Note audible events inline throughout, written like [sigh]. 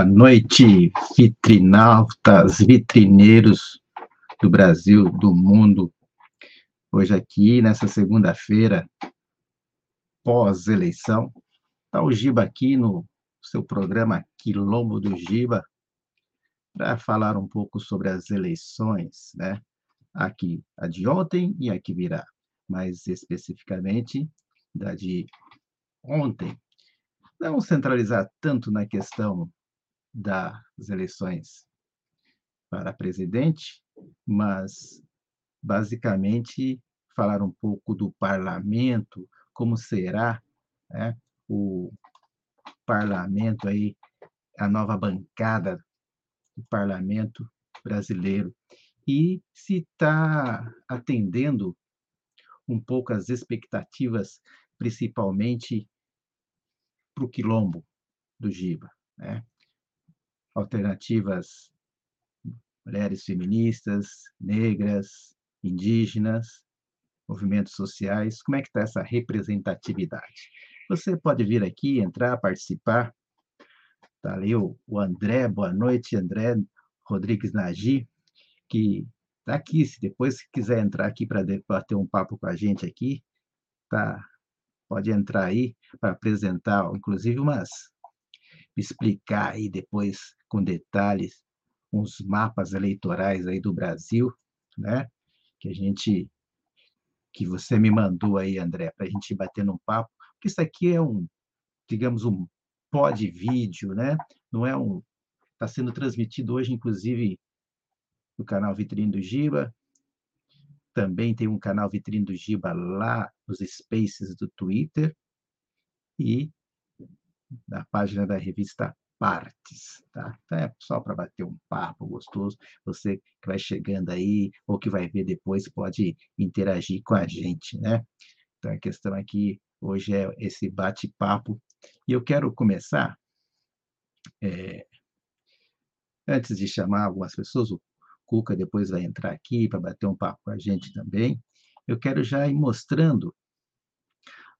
Boa noite, vitrinautas, vitrineiros do Brasil, do mundo. Hoje aqui, nessa segunda-feira, pós-eleição, está o Giba aqui no seu programa Quilombo do Giba, para falar um pouco sobre as eleições, né? Aqui, a de ontem e a que virá, mais especificamente da de ontem. Não centralizar tanto na questão das eleições para presidente, mas basicamente falar um pouco do parlamento, como será né, o parlamento aí, a nova bancada do parlamento brasileiro e se está atendendo um pouco as expectativas, principalmente para o quilombo do Giba, né? Alternativas mulheres feministas, negras, indígenas, movimentos sociais, como é que está essa representatividade? Você pode vir aqui, entrar, participar. Está ali o, o André, boa noite, André Rodrigues Nagi, que está aqui, se depois quiser entrar aqui para bater um papo com a gente aqui, tá, pode entrar aí para apresentar, inclusive, umas explicar aí depois com detalhes uns mapas eleitorais aí do Brasil, né? Que a gente que você me mandou aí, André, para a gente bater num papo, porque isso aqui é um, digamos, um pod vídeo, né? Não é um está sendo transmitido hoje, inclusive, no canal Vitrine do Giba. Também tem um canal Vitrine do Giba lá nos Spaces do Twitter e na página da revista partes, tá? Então é só para bater um papo gostoso. Você que vai chegando aí ou que vai ver depois pode interagir com a gente, né? Então a questão aqui hoje é esse bate-papo e eu quero começar é, antes de chamar algumas pessoas, o Cuca depois vai entrar aqui para bater um papo com a gente também. Eu quero já ir mostrando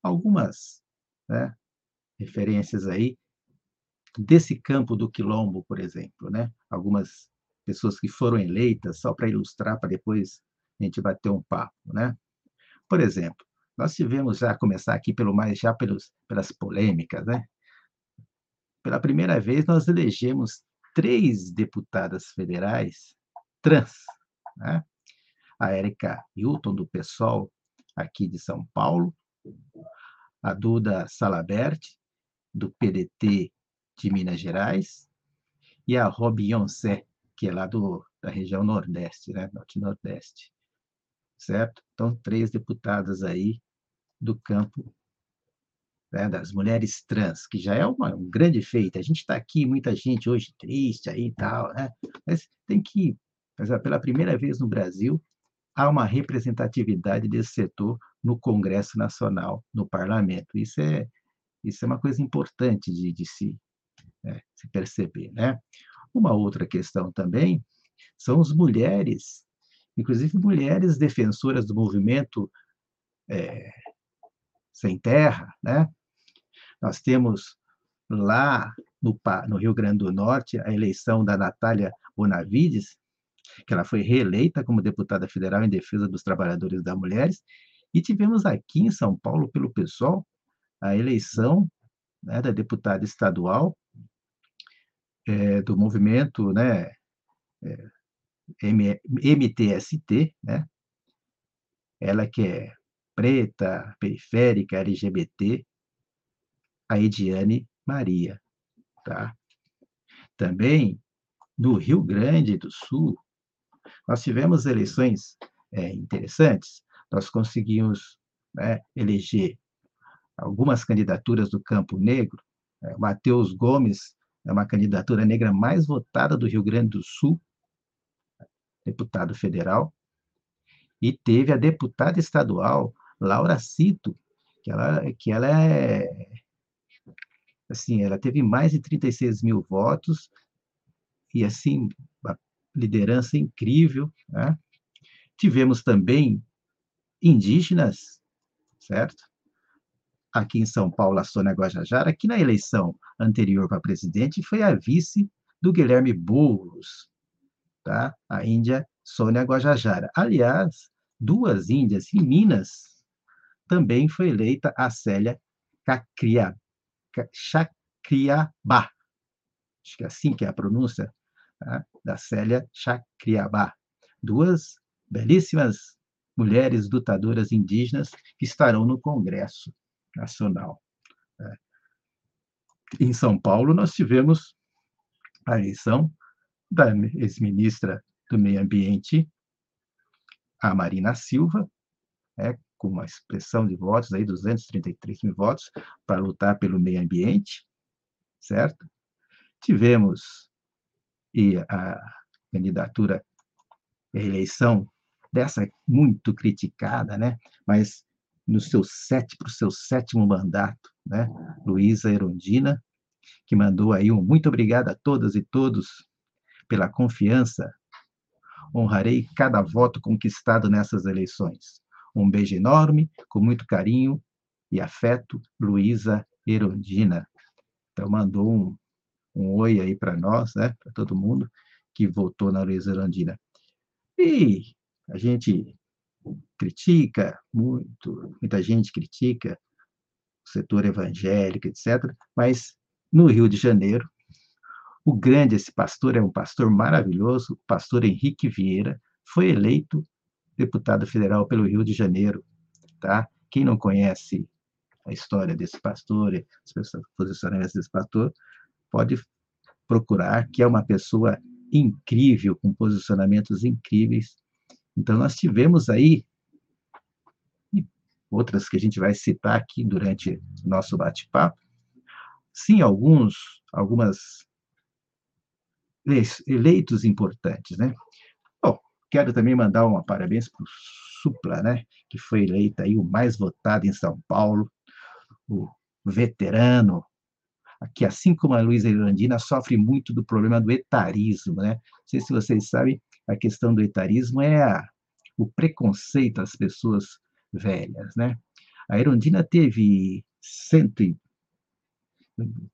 algumas né, referências aí desse campo do quilombo, por exemplo, né? Algumas pessoas que foram eleitas só para ilustrar, para depois a gente bater um papo, né? Por exemplo, nós tivemos já começar aqui pelo mais já pelos pelas polêmicas, né? Pela primeira vez nós elegemos três deputadas federais trans, né? A Érica Hilton do PSOL aqui de São Paulo, a Duda Salabert do PDT de Minas Gerais, e a Robionce, que é lá do, da região Nordeste, né? Norte-Nordeste. Certo? Então, três deputadas aí do campo né, das mulheres trans, que já é uma, um grande feito. A gente está aqui, muita gente hoje triste aí e tal, né? Mas tem que, pela primeira vez no Brasil, há uma representatividade desse setor no Congresso Nacional, no Parlamento. Isso é, isso é uma coisa importante de, de se, né, se perceber. Né? Uma outra questão também são as mulheres, inclusive mulheres defensoras do movimento é, sem terra. Né? Nós temos lá no, no, Rio Grande do Norte a eleição da Natália Bonavides, que ela foi reeleita como deputada federal em defesa dos trabalhadores das mulheres, e tivemos aqui em São Paulo, pelo PSOL, a eleição né, da deputada estadual é, do movimento né, é, MTST, né? ela que é preta, periférica, LGBT, a Ediane Maria. Tá? Também, no Rio Grande do Sul, nós tivemos eleições é, interessantes, nós conseguimos né, eleger algumas candidaturas do campo negro, é, Matheus Gomes é uma candidatura negra mais votada do Rio Grande do Sul, deputado federal, e teve a deputada estadual Laura Cito, que ela, que ela é assim, ela teve mais de 36 mil votos e assim uma liderança incrível, né? Tivemos também indígenas, certo? Aqui em São Paulo, a Sônia Guajajara, que na eleição anterior para presidente foi a vice do Guilherme Boulos, tá? a Índia Sônia Guajajara. Aliás, duas índias em Minas também foi eleita a Célia Cacria, Chacriabá. Acho que é assim que é a pronúncia tá? da Célia Chacriabá. Duas belíssimas mulheres lutadoras indígenas que estarão no Congresso Nacional. Né? Em São Paulo, nós tivemos a eleição da ex-ministra do Meio Ambiente, a Marina Silva, né, com uma expressão de votos, aí 233 mil votos, para lutar pelo meio ambiente, certo? Tivemos e a candidatura, a eleição dessa muito criticada, né? Mas no seu sétimo, seu sétimo mandato, né? Luísa Erundina, que mandou aí um muito obrigado a todas e todos pela confiança. Honrarei cada voto conquistado nessas eleições. Um beijo enorme, com muito carinho e afeto, Luísa Erundina. Então, mandou um, um oi aí para nós, né? Para todo mundo que votou na Luísa Erundina. E a gente critica muito, muita gente critica o setor evangélico, etc., mas no Rio de Janeiro, o grande, esse pastor é um pastor maravilhoso, o pastor Henrique Vieira, foi eleito deputado federal pelo Rio de Janeiro, tá? Quem não conhece a história desse pastor, os posicionamentos desse pastor, pode procurar, que é uma pessoa incrível, com posicionamentos incríveis, então, nós tivemos aí outras que a gente vai citar aqui durante o nosso bate-papo. Sim, alguns, algumas eleitos importantes, né? Bom, quero também mandar uma parabéns para o Supla, né? Que foi eleito aí o mais votado em São Paulo, o veterano, que assim como a Luísa Irlandina, sofre muito do problema do etarismo, né? Não sei se vocês sabem, a questão do etarismo é a, o preconceito às pessoas velhas, né? A Erundina teve cento e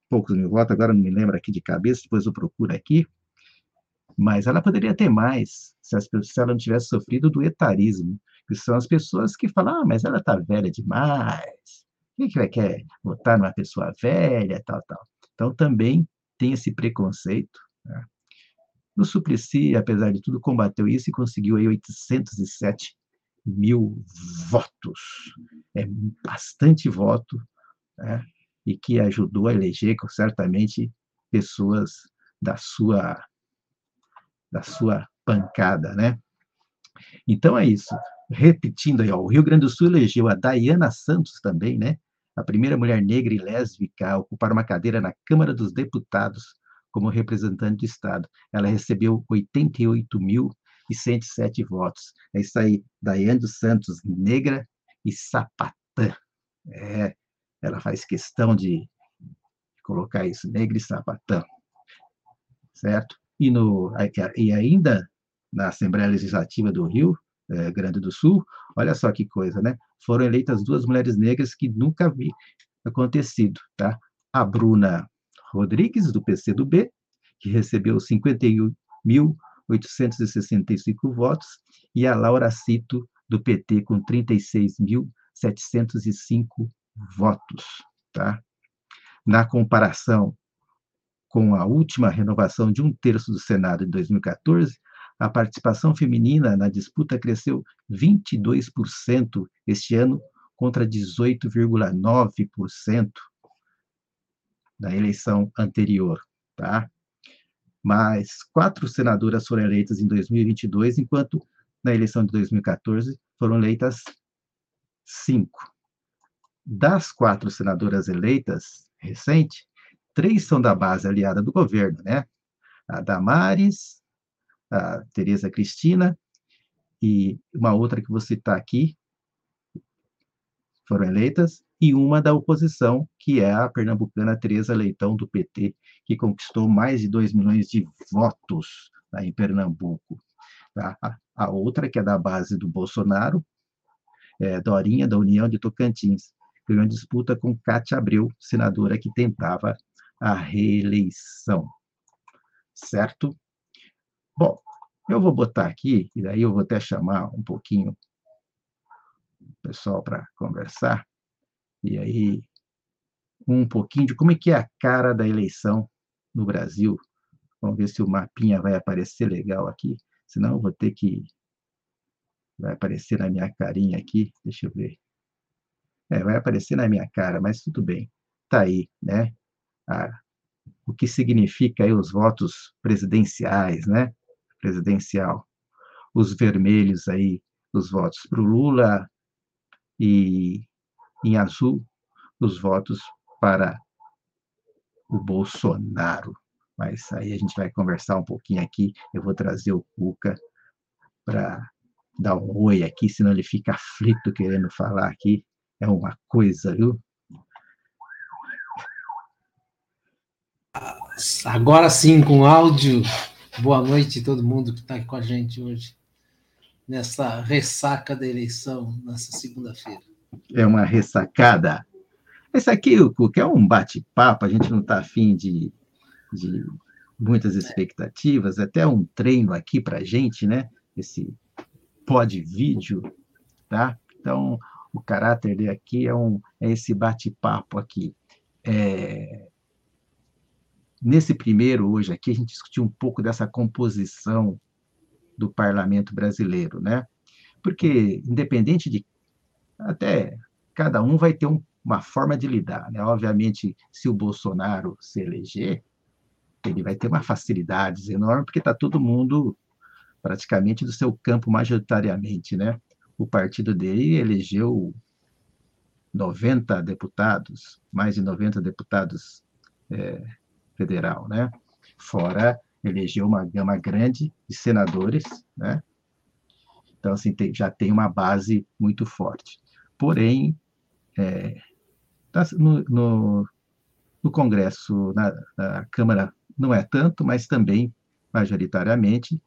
poucos mil votos, agora não me lembro aqui de cabeça, depois eu procuro aqui, mas ela poderia ter mais se, as, se ela não tivesse sofrido do etarismo, que são as pessoas que falam, ah, mas ela está velha demais, quem que vai querer votar numa pessoa velha, tal, tal. Então, também tem esse preconceito, né? No Suplicy, apesar de tudo, combateu isso e conseguiu aí 807 mil votos. É bastante voto, né? e que ajudou a eleger, certamente, pessoas da sua, da sua pancada, né? Então é isso. Repetindo aí, ó, o Rio Grande do Sul elegeu a Dayana Santos também, né? A primeira mulher negra e lésbica a ocupar uma cadeira na Câmara dos Deputados como representante do Estado. Ela recebeu 88.107 votos. É isso aí, Daiane dos Santos, negra e sapatã. É, ela faz questão de colocar isso, negra e sapatã. Certo? E, no, e ainda na Assembleia Legislativa do Rio é, Grande do Sul, olha só que coisa, né? Foram eleitas duas mulheres negras que nunca vi acontecido, tá? A Bruna Rodrigues, do PCdoB, que recebeu 51.865 votos, e a Laura Cito, do PT, com 36.705 votos. Tá? Na comparação com a última renovação de um terço do Senado em 2014, a participação feminina na disputa cresceu 22% este ano, contra 18,9% da eleição anterior, tá? Mas quatro senadoras foram eleitas em 2022, enquanto na eleição de 2014 foram eleitas cinco. Das quatro senadoras eleitas recente, três são da base aliada do governo, né? A Damares, a Tereza Cristina e uma outra que vou citar aqui, foram eleitas, e uma da oposição, que é a pernambucana Tereza Leitão, do PT, que conquistou mais de 2 milhões de votos lá em Pernambuco. Tá? A outra, que é da base do Bolsonaro, é Dorinha, da União de Tocantins, ganhou a disputa com Cátia Abreu, senadora que tentava a reeleição. Certo? Bom, eu vou botar aqui, e daí eu vou até chamar um pouquinho o pessoal para conversar, e aí um pouquinho de como é que é a cara da eleição no Brasil. Vamos ver se o mapinha vai aparecer legal aqui, senão eu vou ter que... Vai aparecer na minha carinha aqui, deixa eu ver. É, vai aparecer na minha cara, mas tudo bem. Está aí, né? O que significa aí os votos presidenciais, né? Presidencial. Os vermelhos aí, os votos para o Lula e em azul, os votos para o Bolsonaro. Mas aí a gente vai conversar um pouquinho aqui. Eu vou trazer o Cuca para dar um oi aqui, senão ele fica aflito querendo falar aqui. É uma coisa, viu? Agora sim, com áudio. Boa noite a todo mundo que está aqui com a gente hoje, nessa ressaca da eleição, nessa segunda-feira. É uma ressacada. Esse aqui, que é um bate-papo, a gente não está afim de, de muitas expectativas, até um treino aqui para a gente, né? Esse pod vídeo, tá? Então, o caráter dele aqui é, um, é esse bate-papo aqui. É, Nesse primeiro, hoje aqui, a gente discutiu um pouco dessa composição do parlamento brasileiro, né? Porque, independente de. Até cada um vai ter um, uma forma de lidar, né? Obviamente, se o Bolsonaro se eleger, ele vai ter uma facilidade enorme, porque está todo mundo praticamente do seu campo majoritariamente, né? O partido dele elegeu 90 deputados, mais de 90 deputados é, federal, né? Fora elegeu uma gama grande de senadores, né? Então, assim, tem, já tem uma base muito forte. Porém, é, tá no, no, no, Congresso, na, na Câmara, não é tanto, mas também, majoritariamente,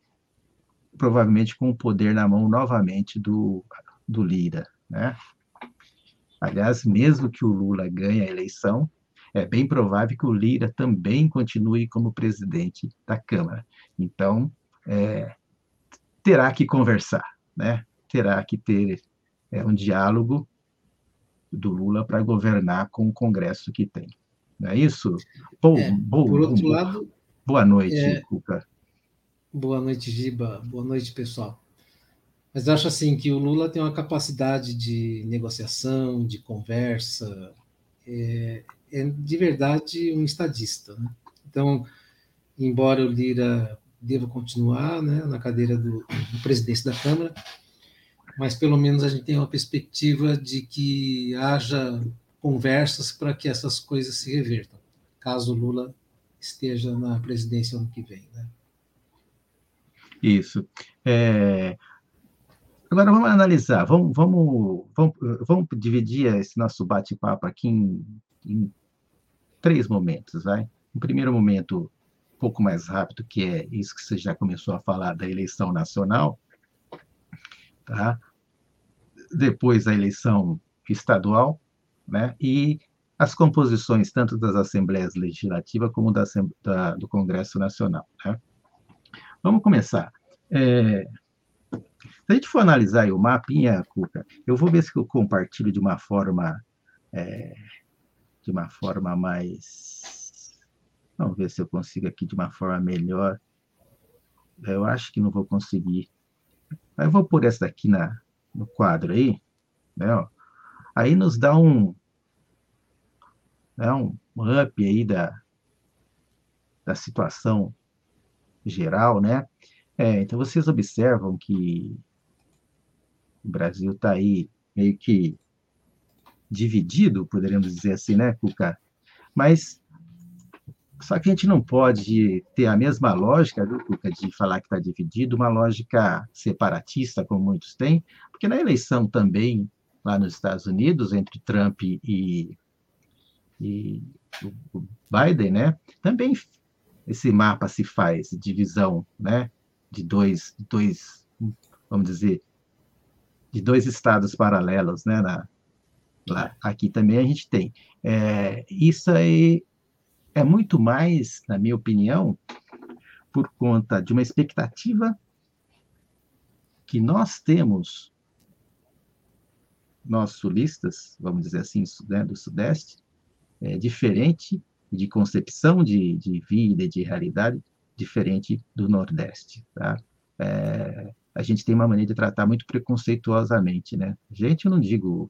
provavelmente com o poder na mão novamente do, do Lira, né? Aliás, mesmo que o Lula ganhe a eleição, é bem provável que o Lira também continue como presidente da Câmara. Então, é, terá que conversar, né? terá que ter é, um diálogo do Lula para governar com o Congresso que tem. Não é isso? Bom, é, bom, por outro bom, lado. Boa noite, é, Cuca. Boa noite, Giba. Boa noite, pessoal. Mas acho assim que o Lula tem uma capacidade de negociação, de conversa, é, é de verdade um estadista. Né? Então, embora o Lira deva continuar né, na cadeira do, do presidente da Câmara, mas pelo menos a gente tem uma perspectiva de que haja conversas para que essas coisas se revertam, caso Lula esteja na presidência ano que vem. Né? Isso. É... Agora vamos analisar, vamos, vamos, vamos, vamos dividir esse nosso bate-papo aqui em, em três momentos, vai? Um primeiro momento um pouco mais rápido, que é isso que você já começou a falar da eleição nacional, tá? Depois a eleição estadual, né? E as composições tanto das assembleias legislativas como da, da, do Congresso Nacional, né? Vamos começar. É, se a gente for analisar o mapinha, Cuca, eu vou ver se eu compartilho de uma forma é, de uma forma mais. Vamos ver se eu consigo aqui de uma forma melhor. Eu acho que não vou conseguir. Eu vou pôr essa daqui na, no quadro aí. Né, Aí nos dá um, né, um up aí da, da situação geral, né? É, então vocês observam que o Brasil está aí meio que dividido, poderíamos dizer assim, né, Cuca? Mas só que a gente não pode ter a mesma lógica, viu, Cuca, de falar que está dividido, uma lógica separatista, como muitos têm, porque na eleição também, lá nos Estados Unidos, entre Trump e, e o Biden, né, também esse mapa se faz, divisão, né, de dois, dois vamos dizer, de dois estados paralelos, né, na, Lá, aqui também a gente tem. É, isso aí é muito mais, na minha opinião, por conta de uma expectativa que nós temos, nós sulistas, vamos dizer assim, né, do Sudeste, é diferente de concepção de, de vida, de realidade, diferente do Nordeste. Tá? É, a gente tem uma maneira de tratar muito preconceituosamente, né? Gente, eu não digo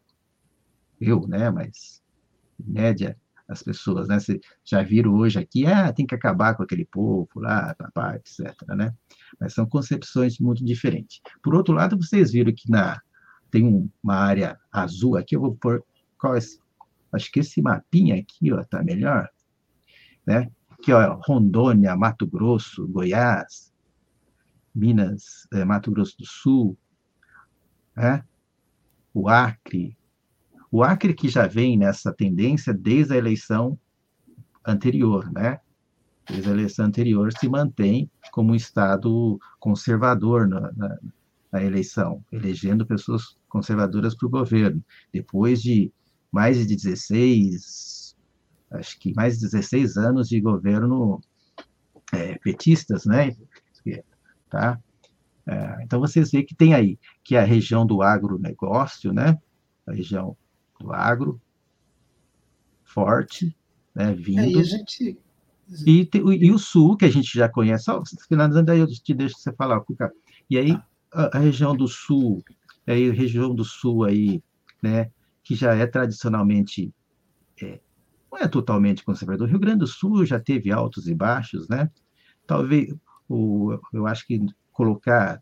eu, né? Mas, média, as pessoas, né? Vocês já viram hoje aqui, ah, tem que acabar com aquele povo lá, papá, etc, né? Mas são concepções muito diferentes. Por outro lado, vocês viram que na tem uma área azul aqui, eu vou pôr qual é, acho que esse mapinha aqui, ó, tá melhor, né? Aqui, ó, Rondônia, Mato Grosso, Goiás, Minas, eh, Mato Grosso do Sul, né? o Acre, o Acre que já vem nessa tendência desde a eleição anterior, né? Desde a eleição anterior se mantém como um Estado conservador na, na, na eleição, elegendo pessoas conservadoras para o governo. Depois de mais de 16, acho que mais de 16 anos de governo é, petistas, né? Tá? É, então vocês veem que tem aí que é a região do agronegócio, né? A região do agro, forte, né, vindo. É, e, gente... e, e, o sul, que a gente já conhece, só finalizando aí eu te deixo você falar, Cuca. E aí, a, a, região do sul, aí a região do sul aí, né, que já é tradicionalmente, é, não é totalmente conservador. O Rio Grande do Sul já teve altos e baixos, né? Talvez, o, eu acho que colocar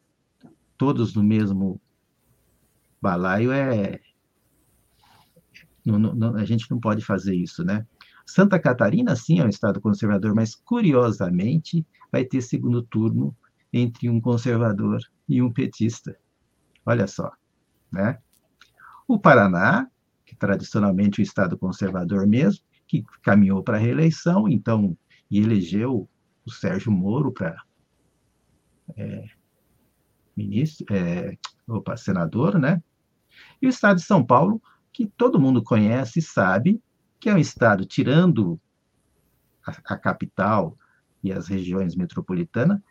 todos no mesmo balaio é, não, não, a gente não pode fazer isso, né? Santa Catarina, sim, é um estado conservador, mas curiosamente vai ter segundo turno entre um conservador e um petista. Olha só, né? O Paraná, que tradicionalmente é um estado conservador mesmo, que caminhou para a reeleição, então, e elegeu o Sérgio Moro para é, ministro, é, opa, senador, né? E o estado de São Paulo que todo mundo conhece e sabe que é um estado, tirando a, a capital e as regiões metropolitanas,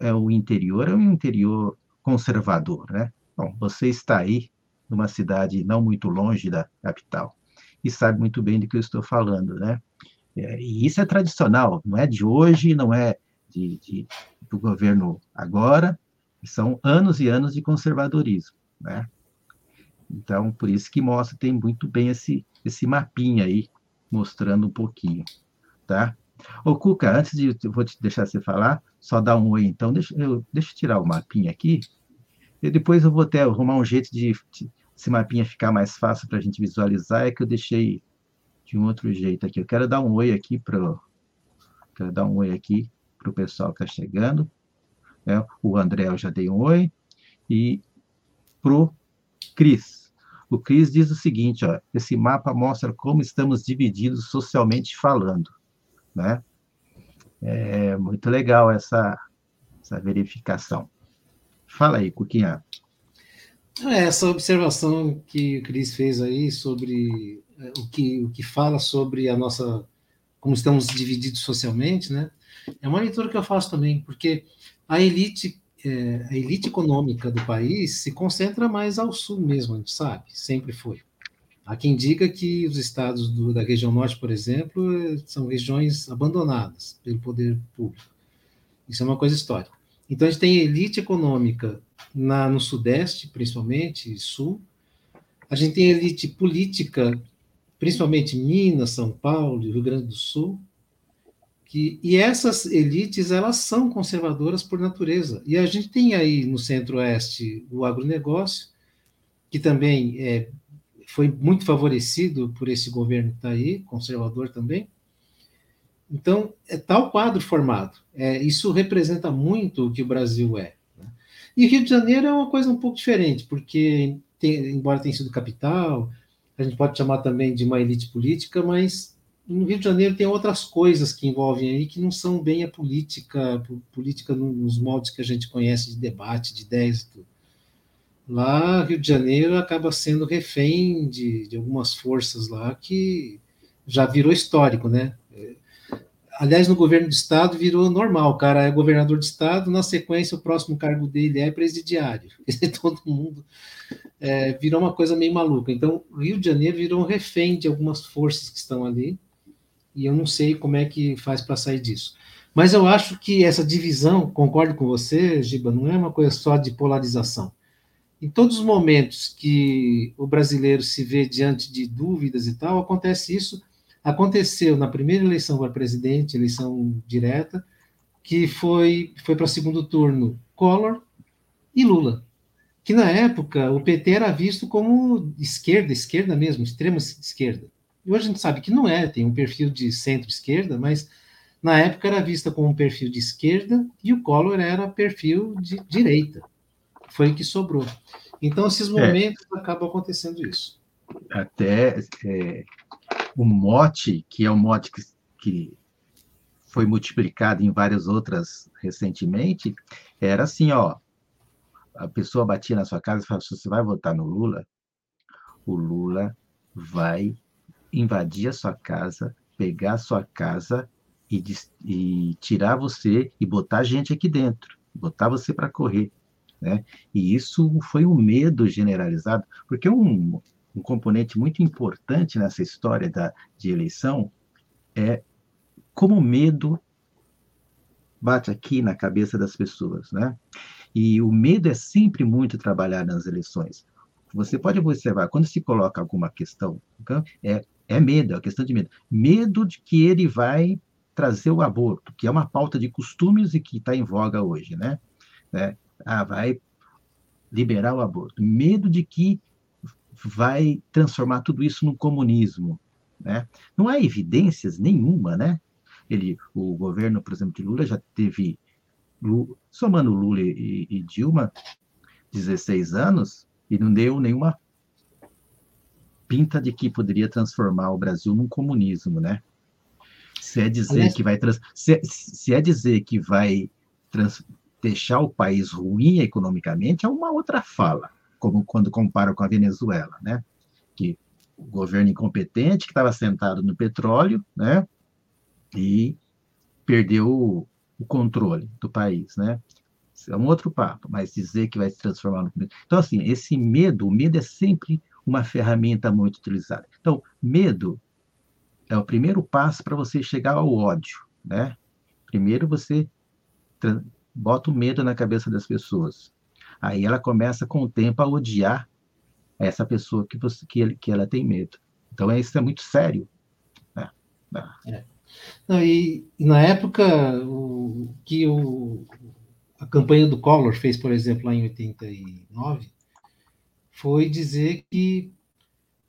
é o interior, é um interior conservador, né? Bom, você está aí numa cidade não muito longe da capital e sabe muito bem do que eu estou falando, né? É, e isso é tradicional, não é de hoje, não é de, de, do governo agora, são anos e anos de conservadorismo, né? Então, por isso que mostra, tem muito bem esse, esse mapinha aí, mostrando um pouquinho, tá? Ô, Cuca, antes de eu vou te deixar você falar, só dar um oi, então, deixa eu, deixa eu tirar o mapinha aqui, e depois eu vou até arrumar um jeito de, de esse mapinha ficar mais fácil para a gente visualizar, é que eu deixei de um outro jeito aqui. Eu quero dar um oi aqui para quero dar um oi aqui para o pessoal que está chegando. Né? O André eu já dei um oi. E pro Cris. O Cris diz o seguinte, ó, esse mapa mostra como estamos divididos socialmente falando, né? É muito legal essa, essa verificação. Fala aí, Cuquinha. É, essa observação que o Cris fez aí sobre é, o que, o que fala sobre a nossa como estamos divididos socialmente, né? É uma leitura que eu faço também, porque a elite é, a elite econômica do país se concentra mais ao sul mesmo, a gente sabe, sempre foi. Há quem diga que os estados do, da região norte, por exemplo, são regiões abandonadas pelo poder público. Isso é uma coisa histórica. Então, a gente tem elite econômica na, no sudeste, principalmente, sul. A gente tem elite política, principalmente Minas, São Paulo e Rio Grande do Sul. Que, e essas elites, elas são conservadoras por natureza. E a gente tem aí no centro-oeste o agronegócio, que também é, foi muito favorecido por esse governo que está aí, conservador também. Então, é tal quadro formado. É, isso representa muito o que o Brasil é. Né? E Rio de Janeiro é uma coisa um pouco diferente, porque, tem, embora tenha sido capital, a gente pode chamar também de uma elite política, mas no Rio de Janeiro tem outras coisas que envolvem aí que não são bem a política, política nos moldes que a gente conhece de debate, de ideias e tudo. Lá, Rio de Janeiro acaba sendo refém de, de algumas forças lá que já virou histórico, né? Aliás, no governo do estado virou normal, o cara é governador de estado, na sequência o próximo cargo dele é presidiário. [laughs] Todo mundo é, virou uma coisa meio maluca. Então, Rio de Janeiro virou um refém de algumas forças que estão ali, e eu não sei como é que faz para sair disso. Mas eu acho que essa divisão, concordo com você, Giba, não é uma coisa só de polarização. Em todos os momentos que o brasileiro se vê diante de dúvidas e tal, acontece isso. Aconteceu na primeira eleição para presidente, eleição direta, que foi, foi para segundo turno Collor e Lula. Que na época o PT era visto como esquerda, esquerda mesmo, extrema esquerda. E hoje a gente sabe que não é, tem um perfil de centro-esquerda, mas na época era vista como um perfil de esquerda e o Collor era perfil de direita. Foi o que sobrou. Então, esses momentos é. acabam acontecendo isso. Até é, o mote, que é um mote que, que foi multiplicado em várias outras recentemente, era assim, ó, a pessoa batia na sua casa e falava, você vai votar no Lula? O Lula vai invadir a sua casa, pegar a sua casa e, e tirar você e botar gente aqui dentro, botar você para correr. Né? E isso foi um medo generalizado, porque um, um componente muito importante nessa história da, de eleição é como o medo bate aqui na cabeça das pessoas, né? E o medo é sempre muito trabalhado nas eleições. Você pode observar, quando se coloca alguma questão, então, é, é medo, é uma questão de medo. Medo de que ele vai trazer o aborto, que é uma pauta de costumes e que está em voga hoje, né? É, ah, vai liberar o aborto. Medo de que vai transformar tudo isso no comunismo, né? Não há evidências nenhuma, né? Ele, o governo, por exemplo, de Lula já teve, somando Lula e, e Dilma, 16 anos e não deu nenhuma pinta de que poderia transformar o Brasil num comunismo, né? Se é dizer que vai trans, se, se é dizer que vai trans, deixar o país ruim economicamente é uma outra fala, como quando compara com a Venezuela, né? Que o governo incompetente que estava sentado no petróleo, né? E perdeu o, o controle do país, né? é um outro papo, mas dizer que vai se transformar no. Então, assim, esse medo, o medo é sempre uma ferramenta muito utilizada. Então, medo é o primeiro passo para você chegar ao ódio, né? Primeiro você bota o medo na cabeça das pessoas. Aí ela começa com o tempo a odiar essa pessoa que, você, que, ele, que ela tem medo. Então é, isso é muito sério. Né? É. Não, e, na época o, que o, a campanha do Collor fez, por exemplo, lá em 89, foi dizer que,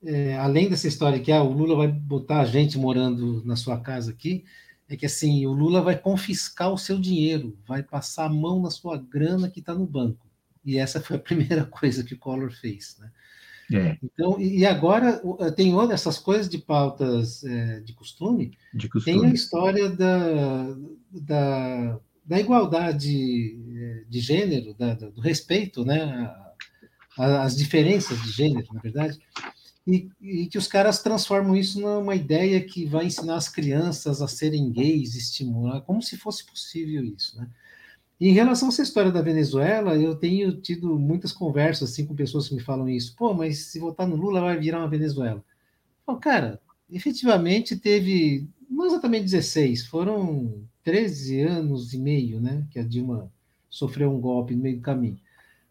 é, além dessa história que ah, o Lula vai botar a gente morando na sua casa aqui, é que assim, o Lula vai confiscar o seu dinheiro, vai passar a mão na sua grana que está no banco. E essa foi a [laughs] primeira coisa que o Collor fez, né? É. Então, e agora tem outras essas coisas de pautas é, de, costume, de, costume, tem a história da, da, da igualdade é, de gênero, da, do respeito, né? As diferenças de gênero, na verdade e, e, que os caras transformam isso numa ideia que vai ensinar as crianças a serem gays, estimular, como se fosse possível isso, né? E em relação a essa história da Venezuela, eu tenho tido muitas conversas assim com pessoas que me falam isso. Pô, mas se votar no Lula vai virar uma Venezuela. Bom, cara, efetivamente teve não exatamente 16, foram 13 anos e meio, né, que a Dilma sofreu um golpe no meio do caminho.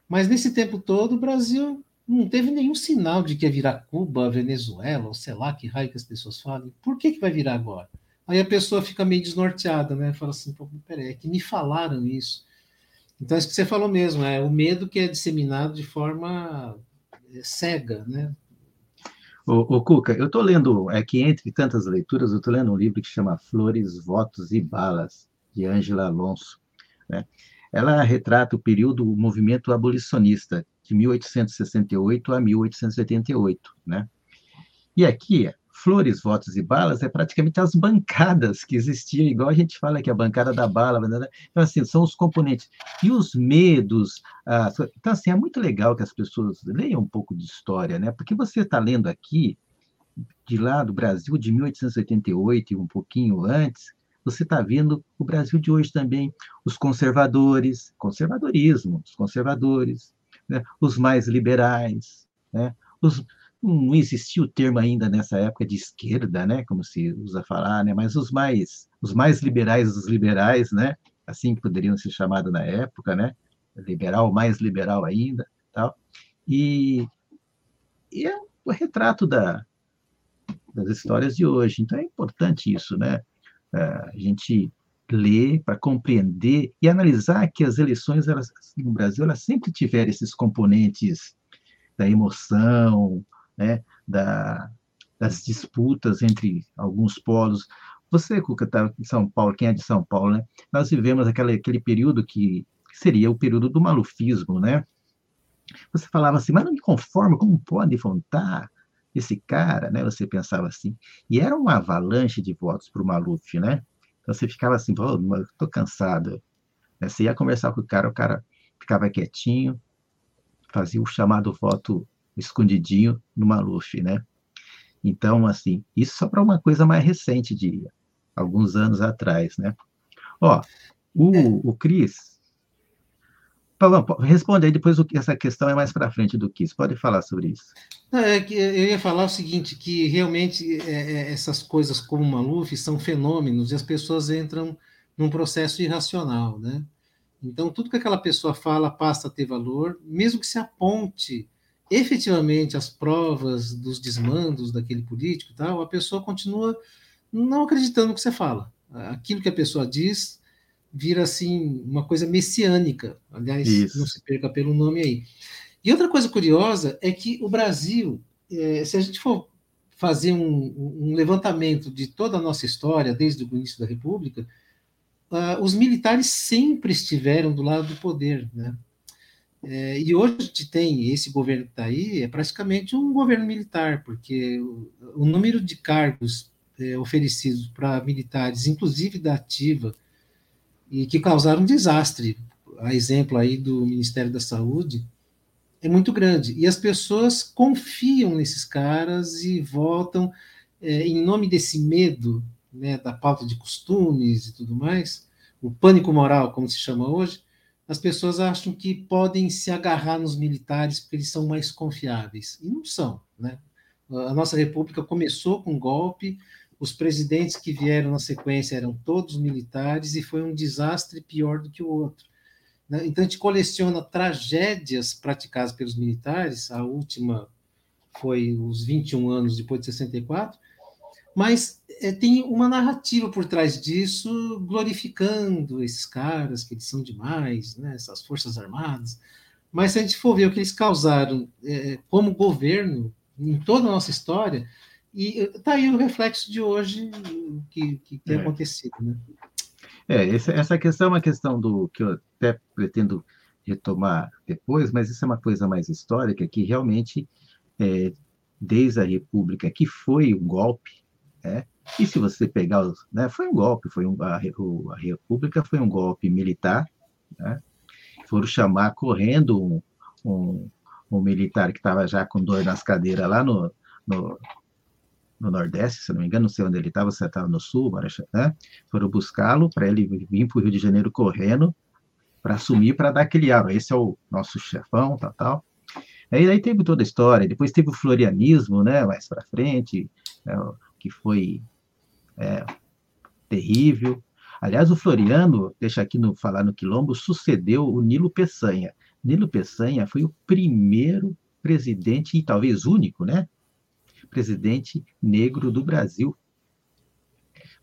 Mas nesse tempo todo, o Brasil não teve nenhum sinal de que ia virar Cuba, Venezuela, ou sei lá que raio que as pessoas falam. Por que, que vai virar agora? Aí a pessoa fica meio desnorteada, né? Fala assim, peraí, é que me falaram isso. Então, é isso que você falou mesmo, é o medo que é disseminado de forma é, cega, né? O Cuca, eu estou lendo, é que entre tantas leituras, eu estou lendo um livro que chama Flores, Votos e Balas, de Ângela Alonso. Né? Ela retrata o período do movimento abolicionista, de 1868 a 1888, né? E aqui flores, votos e balas é praticamente as bancadas que existiam, igual a gente fala que a bancada da bala, então assim, são os componentes. E os medos, então assim, é muito legal que as pessoas leiam um pouco de história, né? Porque você está lendo aqui, de lá do Brasil de 1888 e um pouquinho antes, você está vendo o Brasil de hoje também, os conservadores, conservadorismo, os conservadores, né? os mais liberais, né? os, não existia o termo ainda nessa época de esquerda, né, como se usa falar, né, mas os mais os mais liberais dos liberais, né, assim que poderiam ser chamados na época, né, liberal mais liberal ainda, tal. E, e é o retrato da, das histórias de hoje. Então é importante isso, né? É, a gente ler para compreender e analisar que as eleições elas, no Brasil elas sempre tiveram esses componentes da emoção, né, da, das disputas entre alguns polos. Você, Cuca, está em São Paulo, quem é de São Paulo, né? Nós vivemos aquele, aquele período que, que seria o período do malufismo, né? Você falava assim, mas não me conformo, como pode votar esse cara, né? Você pensava assim. E era uma avalanche de votos para o Maluf, né? Então você ficava assim, pô, estou cansado. Você ia conversar com o cara, o cara ficava quietinho, fazia o chamado voto escondidinho no Maluf, né? Então, assim, isso só para uma coisa mais recente, de alguns anos atrás, né? Ó, o, é. o Cris. Responde aí, depois essa questão é mais para frente do que isso. Pode falar sobre isso. É que eu ia falar o seguinte, que realmente é, é, essas coisas como Maluf são fenômenos e as pessoas entram num processo irracional, né? Então, tudo que aquela pessoa fala passa a ter valor, mesmo que se aponte efetivamente as provas dos desmandos daquele político tal, a pessoa continua não acreditando no que você fala. Aquilo que a pessoa diz vira assim uma coisa messiânica. Aliás, Isso. não se perca pelo nome aí. E outra coisa curiosa é que o Brasil, é, se a gente for fazer um, um, levantamento de toda a nossa história, desde o início da República, uh, os militares sempre estiveram do lado do poder, né? É, e hoje a gente tem esse governo que está aí, é praticamente um governo militar, porque o, o número de cargos é, oferecidos para militares, inclusive da ativa, e que causaram um desastre, a exemplo aí do Ministério da Saúde, é muito grande. E as pessoas confiam nesses caras e votam é, em nome desse medo, né, da pauta de costumes e tudo mais, o pânico moral, como se chama hoje, as pessoas acham que podem se agarrar nos militares porque eles são mais confiáveis. E não são. Né? A nossa república começou com golpe, os presidentes que vieram na sequência eram todos militares e foi um desastre pior do que o outro. Né? Então a gente coleciona tragédias praticadas pelos militares, a última foi os 21 anos depois de 64, mas é, tem uma narrativa por trás disso, glorificando esses caras, que eles são demais, né, essas forças armadas. Mas se a gente for ver o que eles causaram é, como governo em toda a nossa história, e está aí o reflexo de hoje que, que tem é. acontecido. Né? É, essa, questão é uma questão do que eu até pretendo retomar depois, mas isso é uma coisa mais histórica, que realmente, é, desde a República, que foi um golpe, né? E se você pegar, os, né, foi um golpe, foi um, a, a República foi um golpe militar, né? foram chamar correndo um, um, um militar que estava já com dor nas cadeiras lá no, no, no, Nordeste, se não me engano, não sei onde ele estava, se estava no Sul, né? foram buscá-lo para ele vir para o Rio de Janeiro correndo, para assumir, para dar aquele ar, esse é o nosso chefão, tal, tal. Aí, aí teve toda a história, depois teve o florianismo, né, mais para frente, né, que foi é, terrível. Aliás, o Floriano, deixa aqui no falar no Quilombo, sucedeu o Nilo Peçanha. Nilo Peçanha foi o primeiro presidente, e talvez único, né? Presidente negro do Brasil.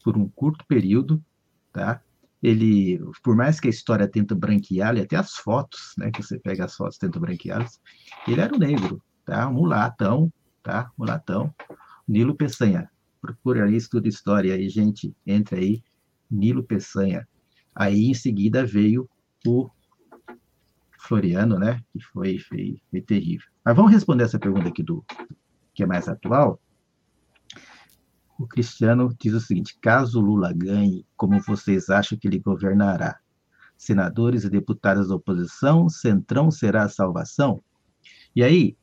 Por um curto período, tá? Ele, por mais que a história tenta branquear, até as fotos, né? Que você pega as fotos tenta branqueá-las, ele era um negro, tá? Um mulatão, tá? Mulatão. Nilo Peçanha, procura aí, estuda história aí, gente, entra aí, Nilo Peçanha. Aí, em seguida, veio o Floriano, né, que foi, foi, foi terrível. Mas vamos responder essa pergunta aqui do que é mais atual. o Cristiano diz o seguinte: caso Lula ganhe, como vocês acham que ele governará? Senadores e deputados da oposição, Centrão será a salvação? E aí,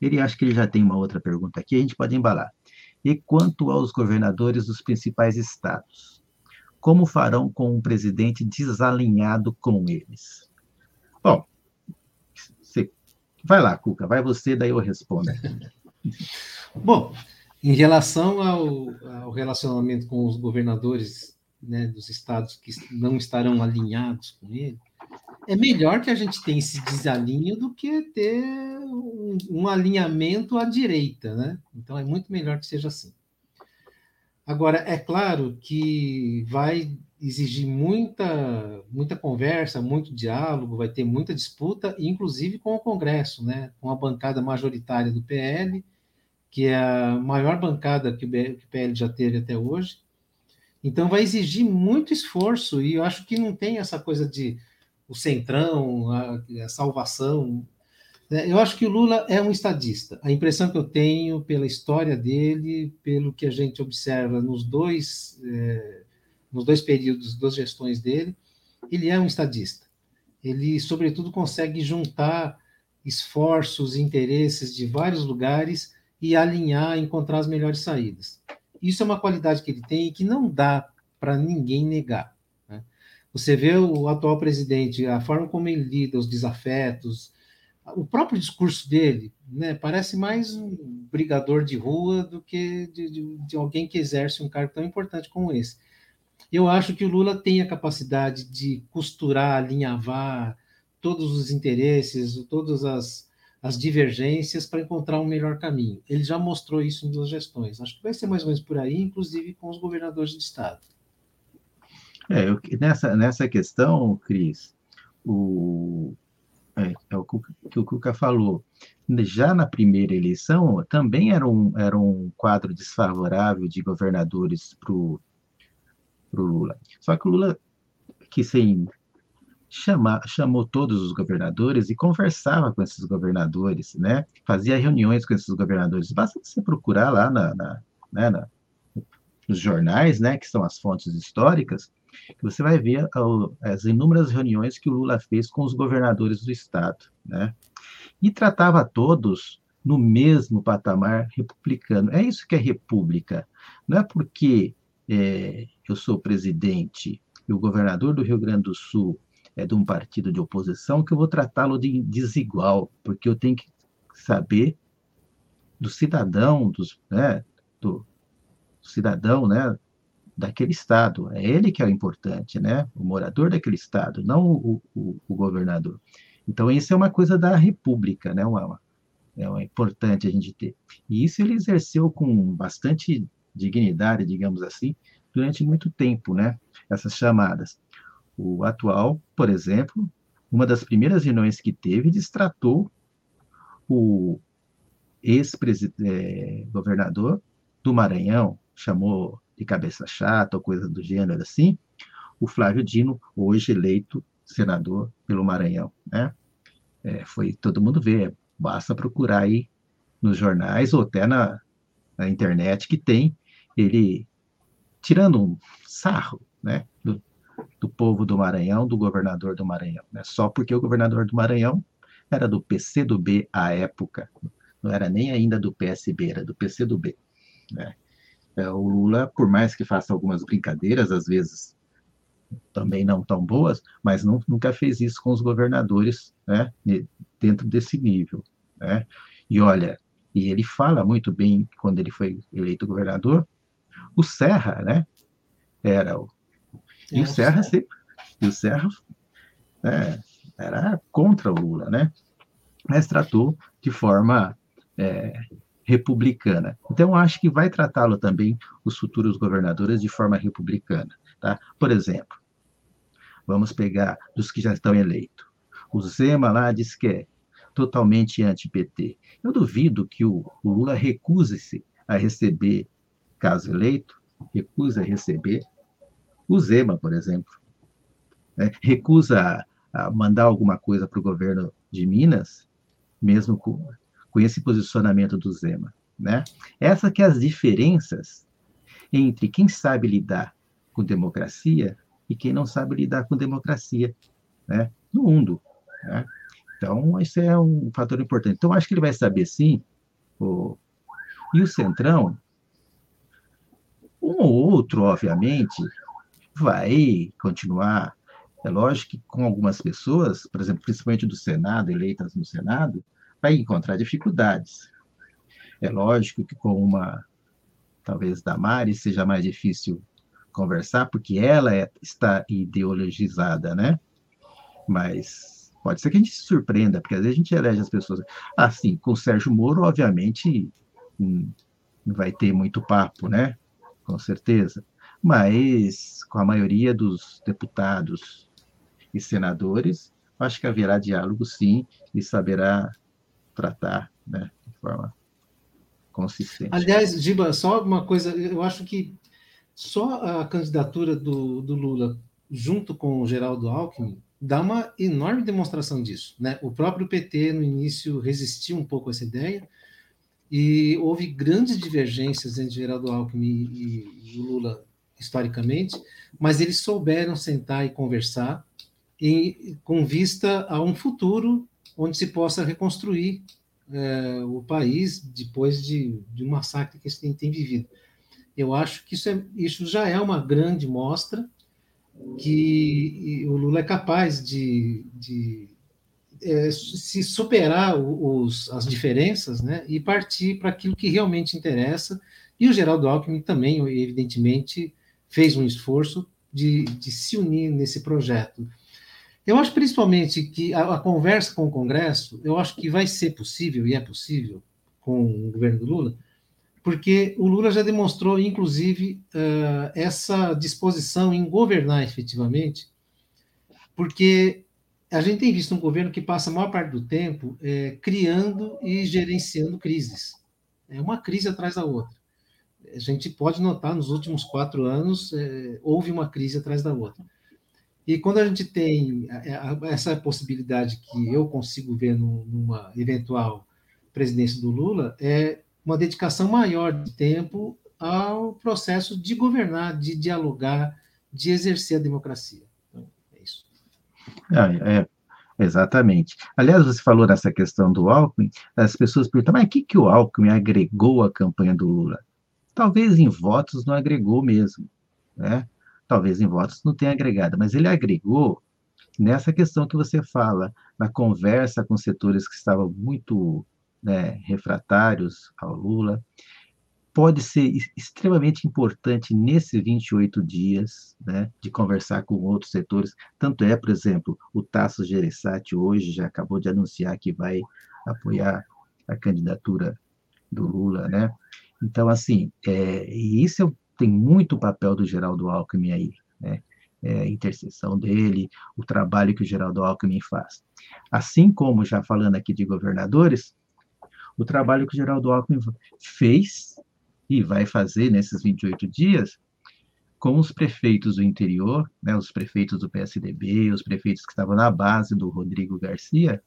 ele acha que ele já tem uma outra pergunta aqui, a gente pode embalar. E quanto aos governadores dos principais estados? Como farão com um presidente desalinhado com eles? Bom, vai lá, Cuca, vai você, daí eu respondo. Bom, em relação ao, ao relacionamento com os governadores né, dos estados que não estarão alinhados com ele, é melhor que a gente tenha esse desalinho do que ter um, um, alinhamento à direita, né? Então é muito melhor que seja assim. Agora, é claro que vai exigir muita, muita conversa, muito diálogo, vai ter muita disputa, inclusive com o Congresso, né? Com a bancada majoritária do PL, que é a maior bancada que o PL já teve até hoje. Então vai exigir muito esforço, e eu acho que não tem essa coisa de o centrão, a, a salvação. Né? Eu acho que o Lula é um estadista. A impressão que eu tenho pela história dele, pelo que a gente observa nos dois, é, nos dois períodos, duas gestões dele, ele é um estadista. Ele, sobretudo, consegue juntar esforços, interesses de vários lugares e alinhar, encontrar as melhores saídas. Isso é uma qualidade que ele tem e que não dá para ninguém negar. Você vê o atual presidente, a forma como ele lida os desafetos, o próprio discurso dele, né, parece mais um brigador de rua do que de, de, de, alguém que exerce um cargo tão importante como esse. Eu acho que o Lula tem a capacidade de costurar, alinhavar todos os interesses, todas as, as divergências para encontrar um melhor caminho. Ele já mostrou isso em duas gestões. Acho que vai ser mais ou menos por aí, inclusive com os governadores de estado. É, eu, nessa, nessa questão, Cris, o, é, é o que o Cuca falou. Já na primeira eleição, também era um, era um quadro desfavorável de governadores para o Lula. Só que o Lula que sem chama, chamou todos os governadores e conversava com esses governadores, né? Fazia reuniões com esses governadores. Basta você procurar lá na, na, né, na nos jornais, né, que são as fontes históricas, que você vai ver as inúmeras reuniões que o Lula fez com os governadores do estado, né? E tratava todos no mesmo patamar republicano. É isso que é república. Não é porque é, eu sou presidente e o governador do Rio Grande do Sul é de um partido de oposição que eu vou tratá-lo de desigual, porque eu tenho que saber do cidadão, dos, né, do cidadão, né, daquele estado. É ele que é o importante, né? O morador daquele estado, não o, o, o governador. Então, isso é uma coisa da República, né? Uma, é uma importante a gente ter. E isso ele exerceu com bastante dignidade, digamos assim, durante muito tempo, né? Essas chamadas. O atual, por exemplo, uma das primeiras reuniões que teve, destratou o ex-governador é, do Maranhão, chamou de cabeça chata ou coisa do gênero assim, o Flávio Dino, hoje eleito senador pelo Maranhão, né? É, foi todo mundo vê, basta procurar aí nos jornais ou até na, na internet que tem ele tirando um sarro, né, do, do povo do Maranhão, do governador do Maranhão, né? Só porque o governador do Maranhão era do PCdoB à época, não era nem ainda do PSB, era do PCdoB, né? É, o Lula, por mais que faça algumas brincadeiras, às vezes também não tão boas, mas não, nunca fez isso com os governadores, né, dentro desse nível, né? E olha, e ele fala muito bem quando ele foi eleito governador, o Serra, né, era o e o Serra sempre, e o Serra né, era contra o Lula, né? Mas tratou de forma é, republicana. Então, acho que vai tratá-lo também os futuros governadores de forma republicana. Tá? Por exemplo, vamos pegar dos que já estão eleitos. O Zema lá diz que é totalmente anti-PT. Eu duvido que o, o Lula recuse-se a receber, caso eleito, recusa a receber o Zema, por exemplo. Né? Recusa a, mandar alguma coisa para o governo de Minas, mesmo com, com esse posicionamento do Zema. Né? Essas que as diferenças entre quem sabe lidar com democracia e quem não sabe lidar com democracia né, no mundo. Né? Então, isso é um fator importante. Então, acho que ele vai saber sim. O... E o Centrão, um ou outro, obviamente, vai continuar. É lógico que com algumas pessoas, por exemplo, principalmente do Senado, eleitas no Senado, vai encontrar dificuldades. É lógico que com uma, talvez, Damares, seja mais difícil conversar, porque ela é, está ideologizada, né? Mas pode ser que a gente se surpreenda, porque às vezes a gente elege as pessoas. Assim, com o Sérgio Moro, obviamente, hum, vai ter muito papo, né? Com certeza. Mas com a maioria dos deputados e senadores, acho que haverá diálogo sim e saberá tratar né, de forma consistente. Aliás, Giba, só uma coisa, eu acho que só a candidatura do, do Lula junto com o Geraldo Alckmin dá uma enorme demonstração disso. Né? O próprio PT, no início, resistiu um pouco a essa ideia, e houve grandes divergências entre Geraldo Alckmin e, e Lula, historicamente, mas eles souberam sentar e conversar e, com vista a um futuro onde se possa reconstruir é, o país depois de, de um massacre que eles têm, vivido. Eu acho que isso, é, isso já é uma grande mostra que o Lula é capaz de, de é, se superar os, as diferenças né, e partir para aquilo que realmente interessa. E o Geraldo Alckmin também, evidentemente, fez um esforço de, de se unir nesse projeto. Eu acho principalmente que a, a, conversa com o Congresso, eu acho que vai ser possível, e é possível, com o governo do Lula, porque o Lula já demonstrou, inclusive, uh, essa disposição em governar efetivamente, porque a gente tem visto um governo que passa a maior parte do tempo é, criando e gerenciando crises. É uma crise atrás da outra. A gente pode notar, nos últimos quatro anos, é, houve uma crise atrás da outra. E quando a gente tem essa possibilidade que eu consigo ver numa eventual presidência do Lula, é uma dedicação maior de tempo ao processo de governar, de dialogar, de exercer a democracia. Então, é isso. É, é, exatamente. Aliás, você falou nessa questão do Alckmin, as pessoas perguntam, mas o que, que o Alckmin agregou à campanha do Lula? Talvez em votos não agregou mesmo, né? Talvez em votos não tenha agregado, mas ele agregou nessa questão que você fala, na conversa com setores que estavam muito né, refratários ao Lula, pode ser extremamente importante nesses 28 dias, né, de conversar com outros setores. Tanto é, por exemplo, o Tasso Gereissati hoje já acabou de anunciar que vai apoiar a candidatura do Lula, né? Então, assim, é, e isso é, tem muito papel do Geraldo Alckmin aí, né? É, a intercessão dele, o trabalho que o Geraldo Alckmin faz. Assim como, já falando aqui de governadores, o trabalho que o Geraldo Alckmin fez e vai fazer nesses 28 dias com os prefeitos do interior, né, os prefeitos do PSDB, os prefeitos que estavam na base do Rodrigo Garcia,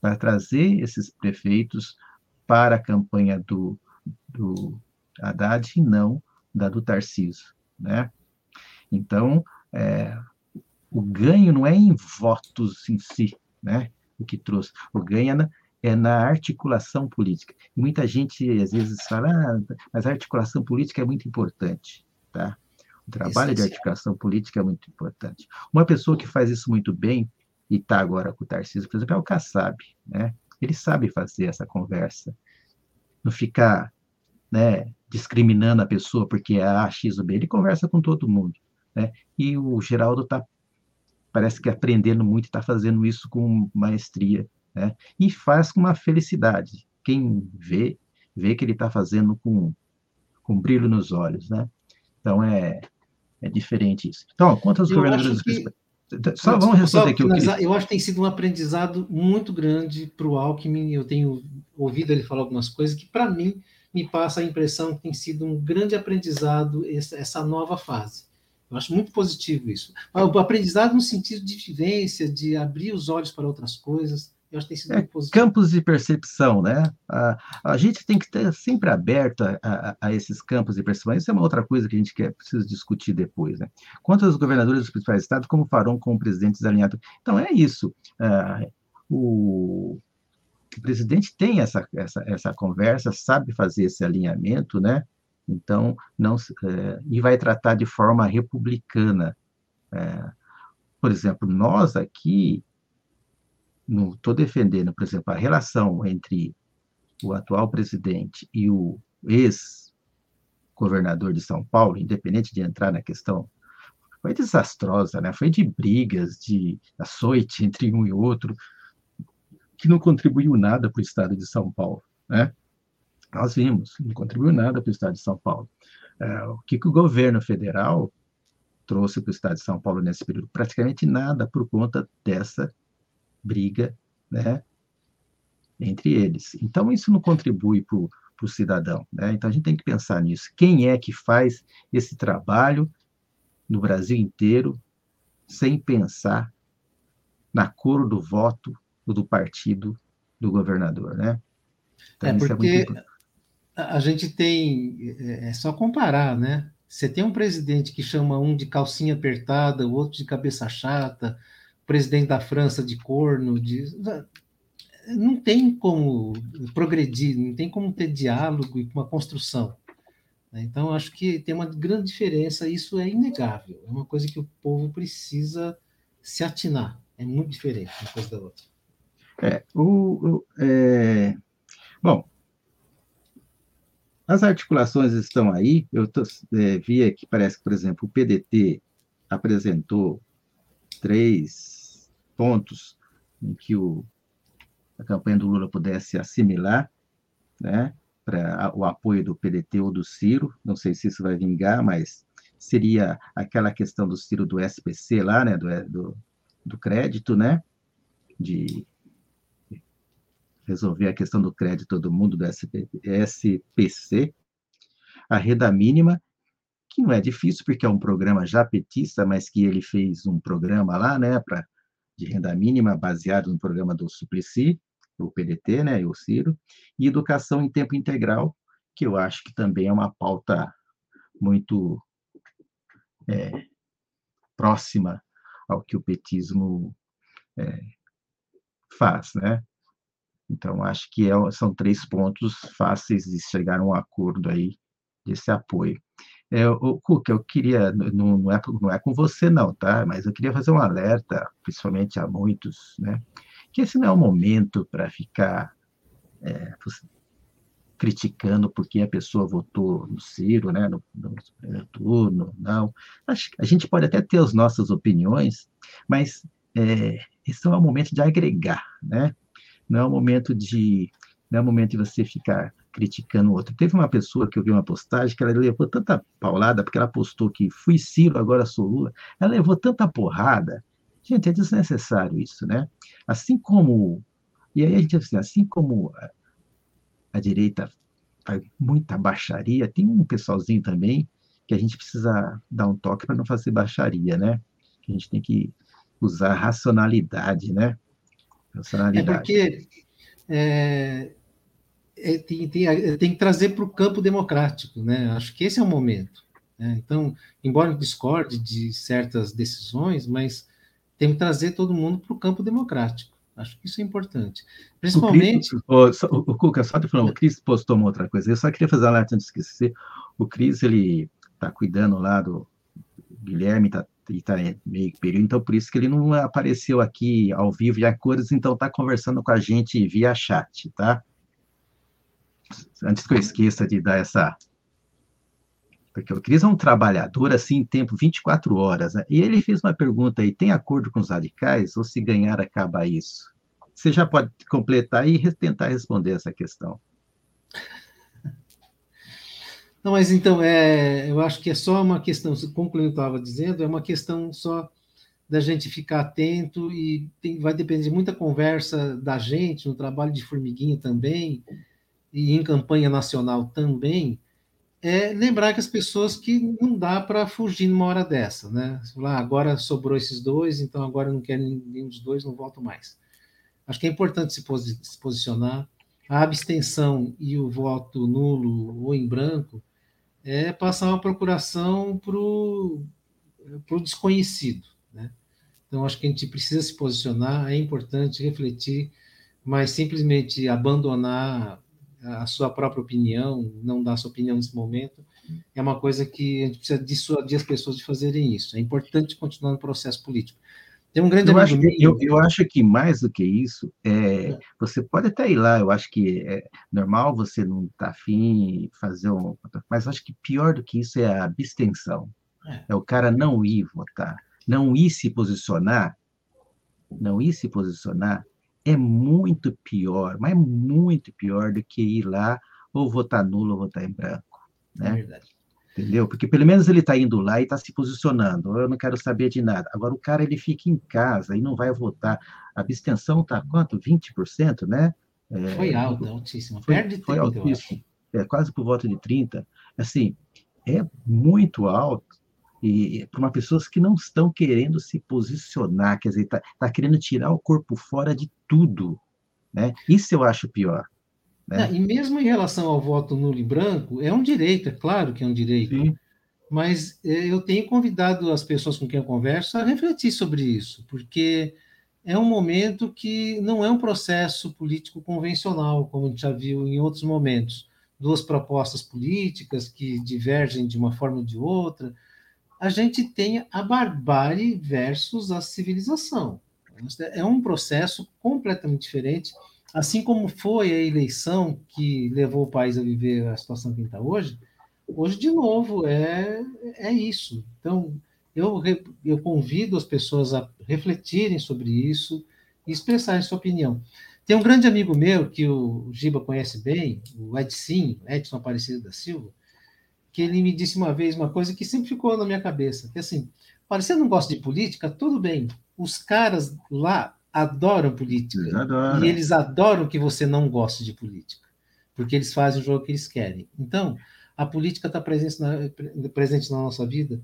para trazer esses prefeitos para a campanha do, do Haddad e não da do Tarcísio, né? Então, é, o ganho não é em votos em si, né? O que trouxe. O ganho é na, é na articulação política. E muita gente às vezes fala, ah, mas a articulação política é muito importante, tá? O trabalho de articulação política é muito importante. Uma pessoa que faz isso muito bem e está agora com o Tarcísio, por exemplo, é o Kassab, né? Ele sabe fazer essa conversa, não ficar, né, discriminando a pessoa porque é A, X ou B. Ele conversa com todo mundo, né? E o Geraldo está parece que aprendendo muito, está fazendo isso com maestria né? e faz com uma felicidade. Quem vê, vê que ele está fazendo com, com brilho nos olhos. Né? Então, é, é diferente isso. Então, quantas governadores... Que... Só vamos responder aqui que... Eu acho que tem sido um aprendizado muito grande para o Alckmin, eu tenho ouvido ele falar algumas coisas que, para mim, me passa a impressão que tem sido um grande aprendizado essa, nova fase. Eu acho muito positivo isso. O aprendizado no sentido de vivência, de abrir os olhos para outras coisas, Eu acho que tem sido é, campos de percepção, né? A, a gente tem que estar sempre aberto a, a, a, esses campos de percepção. Isso é uma outra coisa que a gente quer, precisa discutir depois, né? Quanto aos governadores dos principais estados, como farão com presidentes alinhados? Então, é isso. Uh, o, o presidente tem essa, essa, essa conversa, sabe fazer esse alinhamento, né? Então, não é, e vai tratar de forma republicana. É, por exemplo, nós aqui não estou defendendo, por exemplo, a relação entre o atual presidente e o ex-governador de São Paulo, independente de entrar na questão, foi desastrosa, né? Foi de brigas, de açoite [laughs] entre um e outro, que não contribuiu nada para o estado de São Paulo, né? Nós vimos, não contribuiu nada para o estado de São Paulo. É, o que, que o governo federal trouxe para o estado de São Paulo nesse período? Praticamente nada por conta dessa briga né, entre eles. Então, isso não contribui para o cidadão. Né? Então, a gente tem que pensar nisso. Quem é que faz esse trabalho no Brasil inteiro sem pensar na cor do voto ou do partido do governador, né? Então, é porque é a gente tem, é, é só comparar, né? Você tem um presidente que chama um de calcinha apertada, o outro de cabeça chata, presidente da França de corno, de... não tem como progredir, não tem como ter diálogo e uma construção. Né? Então, acho que tem uma grande diferença, isso é inegável, é uma coisa que o povo precisa se atinar, é muito diferente uma coisa da outra. É, o, o é... Bom, as articulações estão aí, eu tô, é, vi que parece que, por exemplo, o PDT apresentou três pontos em que o, a campanha do Lula pudesse assimilar, né, para o apoio do PDT ou do Ciro, não sei se isso vai vingar, mas seria aquela questão do Ciro do SPC lá, né, do, do, do crédito, né, de resolver a questão do crédito do mundo do SP, SPC, a renda mínima, que não é difícil, porque é um programa já petista, mas que ele fez um programa lá, né, para de renda mínima baseado no programa do Suplicy, o PDT, né, e o Ciro, e educação em tempo integral, que eu acho que também é uma pauta muito é, próxima ao que o petismo é, faz, né? Então, acho que é, são três pontos fáceis de chegar a um acordo aí desse apoio. É, o Cuca, eu queria, não, não, é, não é com você não, tá? Mas eu queria fazer um alerta, principalmente a muitos, né? Que esse não é o momento para ficar é, criticando porque a pessoa votou no Ciro, né? No, no primeiro turno, não. Acho, a gente pode até ter as nossas opiniões, mas é, esse não é o momento de agregar, né? Não é o momento de não é o momento de você ficar criticando o outro. Teve uma pessoa que eu vi uma postagem que ela levou tanta paulada, porque ela postou que fui Ciro, agora sou Lula. Ela levou tanta porrada. Gente, é desnecessário isso, né? Assim como. E aí a gente assim, assim como a, a direita faz muita baixaria, tem um pessoalzinho também que a gente precisa dar um toque para não fazer baixaria, né? A gente tem que usar racionalidade, né? Racionalidade. É porque é, é, tem, tem, tem, que trazer para o campo democrático, né? Acho que esse é o momento. Né? Então, embora discorde de certas decisões, mas tem que trazer todo mundo para o campo democrático. Acho que isso é importante. Principalmente. O, Cris, o, o, Cuca, só te falando, o Cris postou uma outra coisa. Eu só queria fazer uma alerta antes de esquecer. O Cris, ele está cuidando lá do Guilherme, está tá meio período, então por isso que ele não apareceu aqui ao vivo e a cores, então está conversando com a gente via chat, tá? antes que eu esqueça de dar essa. Porque o Cris é um trabalhador assim, em tempo 24 horas. Né? E ele fez uma pergunta aí: tem acordo com os radicais ou se ganhar acaba isso? Você já pode completar e tentar responder essa questão. Não, mas então, é, eu acho que é só uma questão, como eu estava dizendo, é uma questão só da gente ficar atento e tem, vai depender de muita conversa da gente, no trabalho de formiguinha também, e em campanha nacional também, é lembrar que as pessoas que não dá para fugir numa hora dessa, né? Lá, agora sobrou esses dois, então agora não quero nenhum dos dois, não volto mais. Acho que é importante se, se posicionar. A abstenção e o voto nulo ou em branco é passar uma procuração para o desconhecido. Né? Então, acho que a gente precisa se posicionar, é importante refletir, mas simplesmente abandonar a sua própria opinião, não dar sua opinião nesse momento, é uma coisa que a gente precisa dissuadir as pessoas de fazerem isso. É importante continuar no processo político. Tem um grande eu acho, que, eu, eu, acho que mais do que isso, é, é, você pode até ir lá, eu acho que é normal você não estar tá afim fazer um. Mas acho que pior do que isso é a abstenção. É. é o cara não ir votar, não ir se posicionar, não ir se posicionar é muito pior, mas muito pior do que ir lá ou votar nulo ou votar em branco. Né? É verdade. Entendeu? Porque pelo menos ele está indo lá e está se posicionando. Eu não quero saber de nada. Agora o cara ele fica em casa e não vai votar. A abstenção está quanto? 20%, né? É, foi alta, altíssima. Foi, Perde foi altíssimo. É, quase por volta de 30%. Assim, é muito alto e para uma pessoas que não estão querendo se posicionar, quer dizer, está tá querendo tirar o corpo fora de tudo. Né? Isso eu acho pior. Né? e mesmo em relação ao voto nulo e branco, é um direito, é claro que é um direito. Sim. Mas é, eu tenho convidado as pessoas com quem eu converso a refletir sobre isso, porque é um momento que não é um processo político convencional, como a gente já viu em outros momentos. Duas propostas políticas que divergem de uma forma ou de outra. A gente tem a barbárie versus a civilização. É um processo completamente diferente assim como foi a eleição que levou o país a viver a situação que está hoje, hoje, de novo, é, é isso. Então, eu, eu convido as pessoas a refletirem sobre isso e expressarem sua opinião. Tem um grande amigo meu, que o Giba conhece bem, o Edson, Edson Aparecido da Silva, que ele me disse uma vez uma coisa que sempre ficou na minha cabeça, que assim, olha, você não gosta de política? Tudo bem. Os caras lá adoram política. Eles adoram. E eles adoram que você não goste de política, porque eles fazem o jogo que eles querem. Então, a política está presente na, presente na nossa vida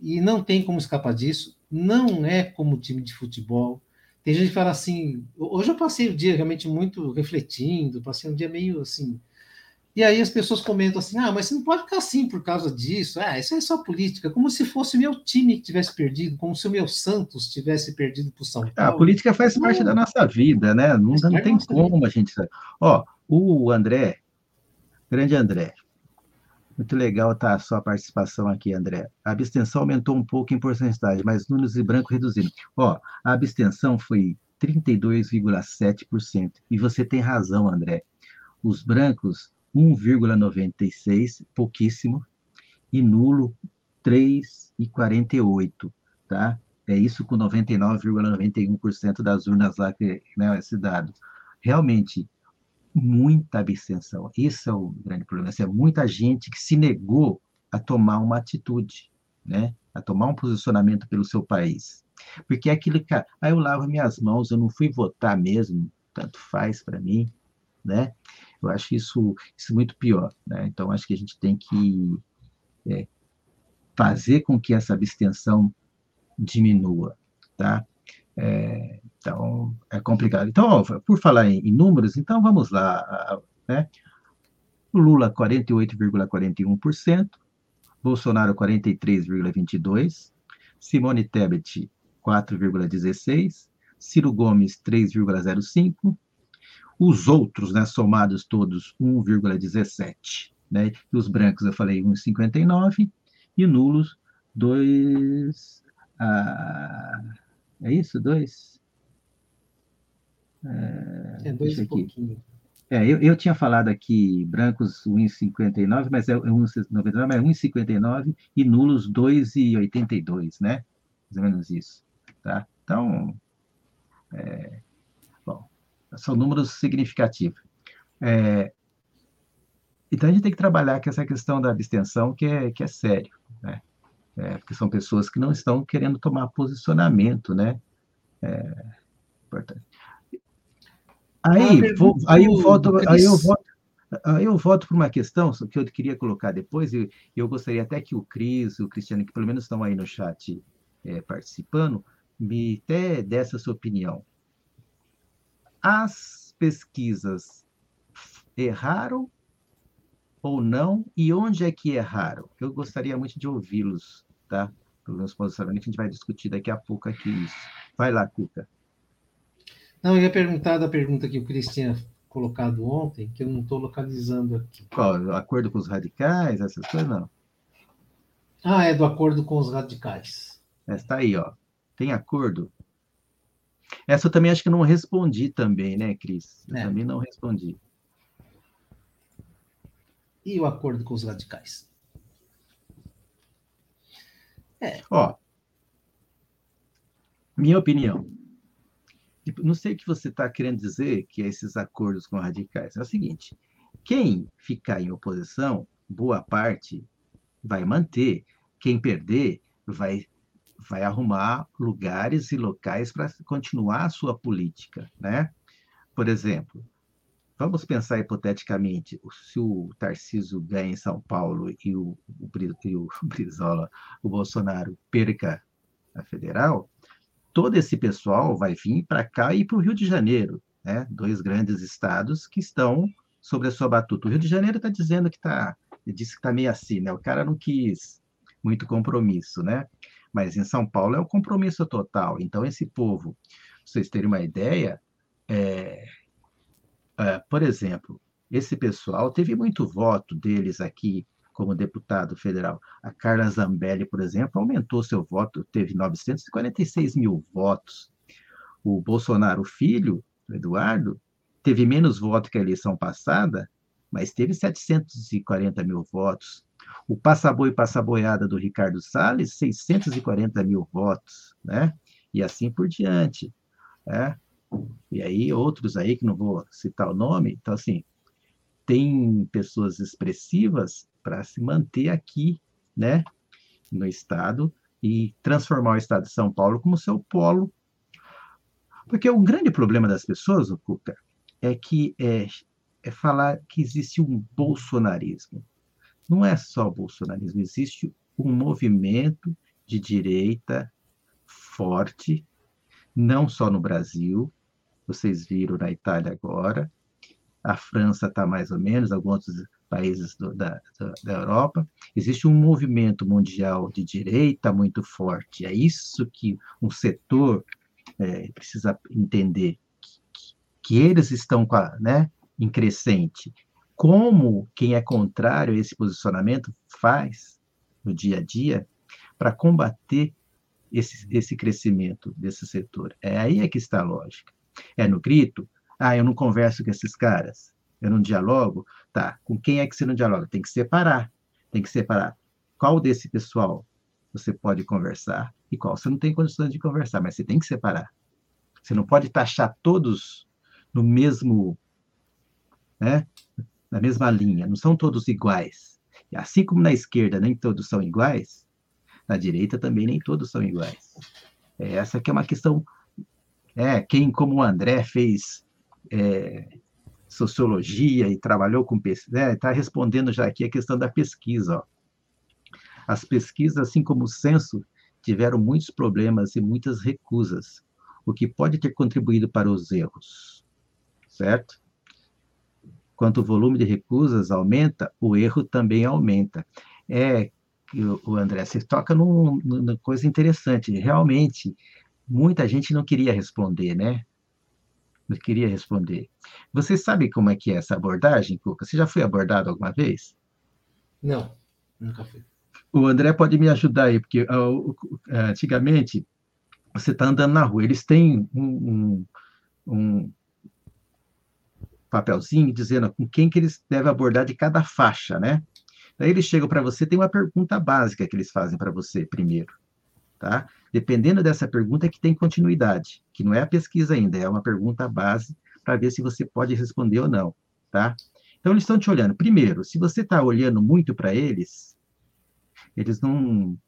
e não tem como escapar disso. Não é como time de futebol. Tem gente que fala assim. Hoje eu passei o dia realmente muito refletindo, passei um dia meio assim e aí as pessoas comentam assim: ah, mas você não pode ficar assim por causa disso. Ah, isso é só política. Como se fosse meu time que tivesse perdido, como se o meu Santos tivesse perdido para o São Paulo. A política faz parte da nossa vida, né? Não, não tem como a gente. Ó, o André, grande André, muito legal tá a sua participação aqui, André. A abstenção aumentou um pouco em porcentagem, mas Nunes e Branco reduziram. Ó, a abstenção foi 32,7%. E você tem razão, André. Os brancos 1,96, pouquíssimo, e nulo 3,48, tá? É isso com 99,91% das urnas lá que, né, esse dado. Realmente, muita abstenção. Isso é o grande problema. é muita gente que se negou a tomar uma atitude, né? A tomar um posicionamento pelo seu país. Porque é aquilo que, ah, eu lavo minhas mãos, eu não fui votar mesmo, tanto faz para mim, né? Eu acho isso, isso muito pior. Né? Então, acho que a gente tem que é, fazer com que essa abstenção diminua. Tá? É, então, é complicado. Então, ó, por falar em, em, números, então vamos lá. Né? Lula, 48,41%, Bolsonaro, 43,22%, Simone Tebet, 4,16%, Ciro Gomes, 3,05%, os outros, né, somados todos, 1,17. Né? E os brancos, eu falei, 1,59. E nulos, 2. Ah, é isso? 2? É, é dois e pouquinho. É, eu, eu tinha falado aqui brancos 1,59, mas é 1,99, mas é 1,59 e nulos 2,82, né? Mais ou menos isso, tá? Então, é, são números significativos. É, então, a gente tem que trabalhar com essa questão da abstenção, que é, que é sério, né? É, porque são pessoas que não estão querendo tomar posicionamento, né? É, importante. Aí, vou, aí eu volto, aí eu volto, aí eu volto para uma questão que eu queria colocar depois, e eu gostaria até que o Cris, o Cristiano, que pelo menos estão aí no chat é, participando, me até desse a sua opinião as pesquisas erraram ou não e onde é que erraram? Eu gostaria muito de ouvi-los, tá? Pelos posicionamentos, a gente vai discutir daqui a pouco aqui isso. Vai lá, Cuca. Não, eu ia perguntar da pergunta que o Cris tinha colocado ontem, que eu não estou localizando aqui. Qual? Acordo com os radicais, essas coisas, não? Ah, é do acordo com os radicais. Está aí, ó. Tem acordo? Essa eu também acho que não respondi também, né, Cris? Eu é. também não respondi. E o acordo com os radicais? É. Ó, minha opinião. Não sei o que você está querendo dizer que é esses acordos com radicais. É o seguinte: quem ficar em oposição, boa parte vai manter. Quem perder vai vai arrumar lugares e locais para continuar a sua política, né? Por exemplo, vamos pensar hipoteticamente, se o Tarciso ganha em São Paulo e o, o, e o [laughs] Brizola, o Bolsonaro perca a federal, todo esse pessoal vai vir para cá e para o Rio de Janeiro, né? Dois grandes estados que estão sobre a sua batuta. O Rio de Janeiro está dizendo que está, disse que está meio assim, né? O cara não quis muito compromisso, né? Mas em São Paulo é o compromisso total. Então, esse povo, pra vocês terem uma ideia, é, é, por exemplo, esse pessoal teve muito voto deles aqui como deputado federal. A Carla Zambelli, por exemplo, aumentou seu voto, teve 946 mil votos. O Bolsonaro filho, Eduardo, teve menos votos que a eleição passada, mas teve 740 mil votos. O Passaboi Passaboiada do Ricardo Salles, 640 mil votos, né? E assim por diante, né? E aí outros aí, que não vou citar o nome, então assim, tem pessoas expressivas para se manter aqui, né? No Estado e transformar o Estado de São Paulo como seu polo. Porque o grande problema das pessoas, Cuca, é que é, é falar que existe um bolsonarismo não é só o bolsonarismo, existe um movimento de direita forte, não só no Brasil, vocês viram na Itália agora, a França está mais ou menos, alguns outros países do, da, da Europa, existe um movimento mundial de direita muito forte. É isso que um setor é, precisa entender, que, que, eles estão a, né, em crescente como quem é contrário a esse posicionamento faz no dia a dia para combater esse, esse crescimento desse setor. É aí é que está a lógica. É no grito, ah, eu não converso com esses caras, eu não dialogo, tá, com quem é que você não dialoga? Tem que separar, tem que separar qual desse pessoal você pode conversar e qual você não tem condições de conversar, mas você tem que separar. Você não pode taxar todos no mesmo, né, na mesma linha, não são todos iguais. E assim como na esquerda nem todos são iguais, na direita também nem todos são iguais. É, essa que é uma questão. É, quem, como o André, fez é, sociologia e trabalhou com pesquisa, está né, respondendo já aqui a questão da pesquisa. Ó. As pesquisas, assim como o censo, tiveram muitos problemas e muitas recusas, o que pode ter contribuído para os erros, certo? Quanto o volume de recusas aumenta, o erro também aumenta. É, o André, você toca num, numa coisa interessante. Realmente, muita gente não queria responder, né? Não queria responder. Você sabe como é que é essa abordagem, Cuca? Você já foi abordado alguma vez? Não, nunca fui. O André pode me ajudar aí, porque uh, antigamente você está andando na rua, eles têm um, um, um papelzinho dizendo com quem que eles devem abordar de cada faixa, né? Daí eles chegam para você, tem uma pergunta básica que eles fazem para você primeiro, tá? Dependendo dessa pergunta é que tem continuidade, que não é a pesquisa ainda, é uma pergunta base para ver se você pode responder ou não, tá? Então eles estão te olhando. Primeiro, se você está olhando muito para eles, eles não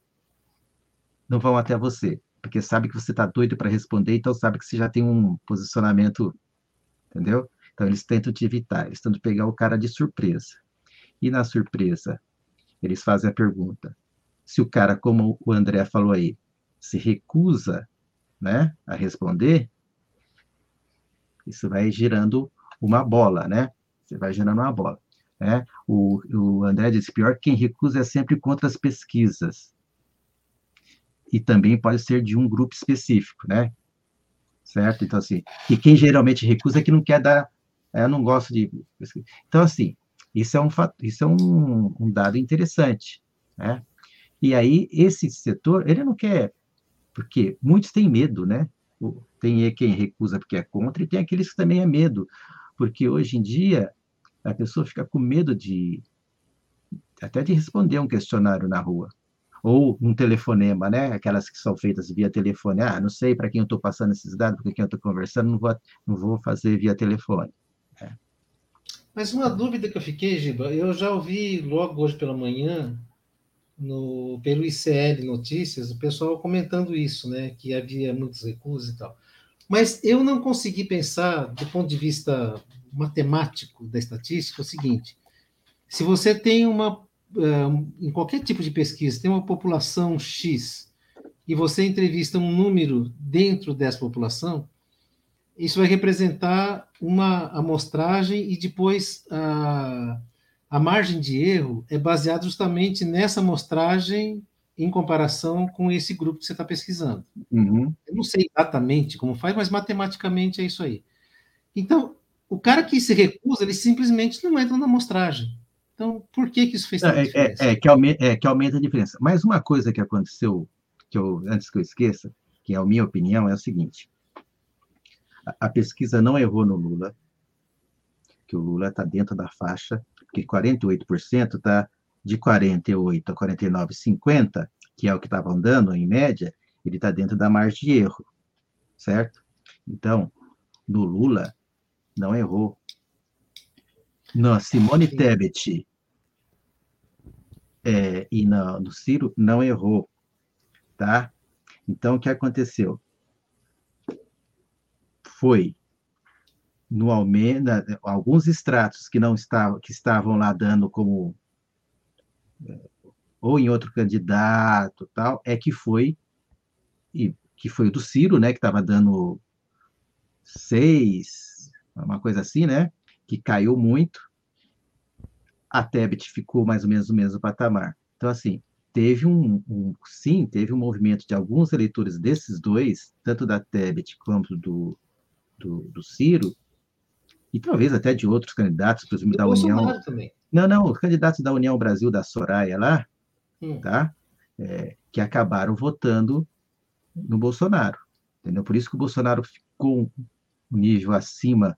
não vão até você, porque sabe que você está doido para responder, então sabe que você já tem um posicionamento, entendeu? Então, eles tentam te evitar, eles tentam pegar o cara de surpresa. E na surpresa, eles fazem a pergunta: se o cara, como o André falou aí, se recusa né, a responder, Isso vai girando uma bola, né? Você vai girando uma bola. Né? O, o André disse, pior quem recusa é sempre contra as pesquisas. E também pode ser de um grupo específico, né? Certo? Então, assim, e quem geralmente recusa é que não quer dar, eu não gosto de... Então, assim, isso é um, isso é um, um dado interessante, né? E aí, esse setor, ele não quer, porque muitos têm medo, né? Tem quem recusa porque é contra, e tem aqueles que também é medo, porque hoje em dia a pessoa fica com medo de até de responder um questionário na rua ou um telefonema, né? Aquelas que são feitas via telefone. Ah, não sei para quem eu estou passando esses dados, com quem eu estou conversando, não vou, não vou fazer via telefone. É. Mas uma dúvida que eu fiquei, Giba, eu já ouvi logo hoje pela manhã no, pelo ICL Notícias, o pessoal comentando isso, né, que havia muitos recursos e tal. Mas eu não consegui pensar, do ponto de vista matemático da estatística, o seguinte: se você tem uma, eh, em qualquer tipo de pesquisa, tem uma população X e você entrevista um número dentro dessa população, isso vai representar uma amostragem e depois a a margem de erro é baseada justamente nessa amostragem em comparação com esse grupo que você está pesquisando. Uhum. Eu não sei exatamente como faz, mas matematicamente é isso aí. Então, o cara que se recusa, ele simplesmente não entra na amostragem. Então, por que, que isso fez tanta é, diferença? É, é, que aumenta, é, que aumenta a diferença. Mas uma coisa que aconteceu, que eu, antes que eu esqueça, que é a minha opinião, é o seguinte: a, pesquisa não errou no Lula, que o Lula está dentro da faixa porque 48% está de 48 a 49,50, que é o que estava andando em média, ele está dentro da margem de erro, certo? Então, no Lula, não errou. Na Simone Tebet é, e no, no Ciro, não errou, tá? Então, o que aconteceu? Foi no Almeida, alguns extratos que não estavam, que estavam lá dando como é, ou em outro candidato, tal, é que foi e que foi o do Ciro, né, que estava dando seis, uma coisa assim, né, que caiu muito. A Tebet ficou mais ou menos no mesmo patamar. Então, assim, teve um, um, sim, teve um movimento de alguns eleitores desses dois, tanto da Tebet quanto do, do, do Ciro, e talvez até de outros candidatos, por exemplo, da União. Também. Não, não, os candidatos da União Brasil, da Soraya lá, hum. tá? É, que acabaram votando no Bolsonaro. Entendeu? Por isso que o Bolsonaro ficou um nível acima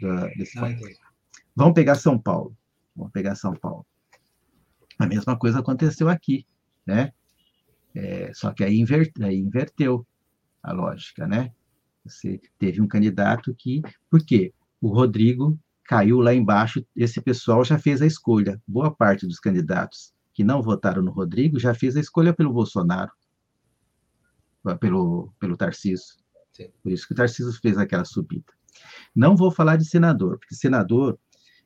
da, desse ah, Vamos pegar São Paulo. Vamos pegar São Paulo. A mesma coisa aconteceu aqui, né? É, só que aí, inver, aí inverteu a lógica, né? Você teve um candidato que. Por quê? o Rodrigo caiu lá embaixo, esse pessoal já fez a escolha. Boa parte dos candidatos que não votaram no Rodrigo já fez a escolha pelo Bolsonaro, pelo, pelo Tarcísio. Por isso que o Tarcísio fez aquela subida. Não vou falar de senador, porque senador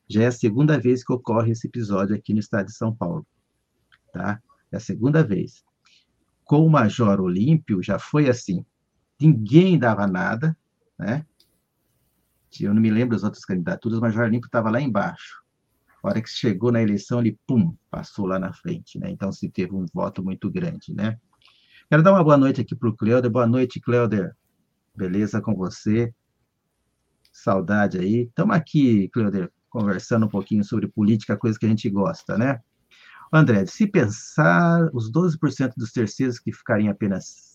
já é a segunda vez que ocorre esse episódio aqui no estado de São Paulo. Tá? É a segunda vez. Com o Major Olímpio já foi assim. Ninguém dava nada, né? eu não me lembro das outras candidaturas, mas o Limpo estava lá embaixo. A hora que chegou na eleição, ele, pum, passou lá na frente, né? Então, se teve um voto muito grande, né? Quero dar uma boa noite aqui para o Cleuder. Boa noite, Cleuder. Beleza com você? Saudade aí. Estamos aqui, Cleuder, conversando um pouquinho sobre política, coisa que a gente gosta, né? André, se pensar os 12% dos terceiros que ficariam apenas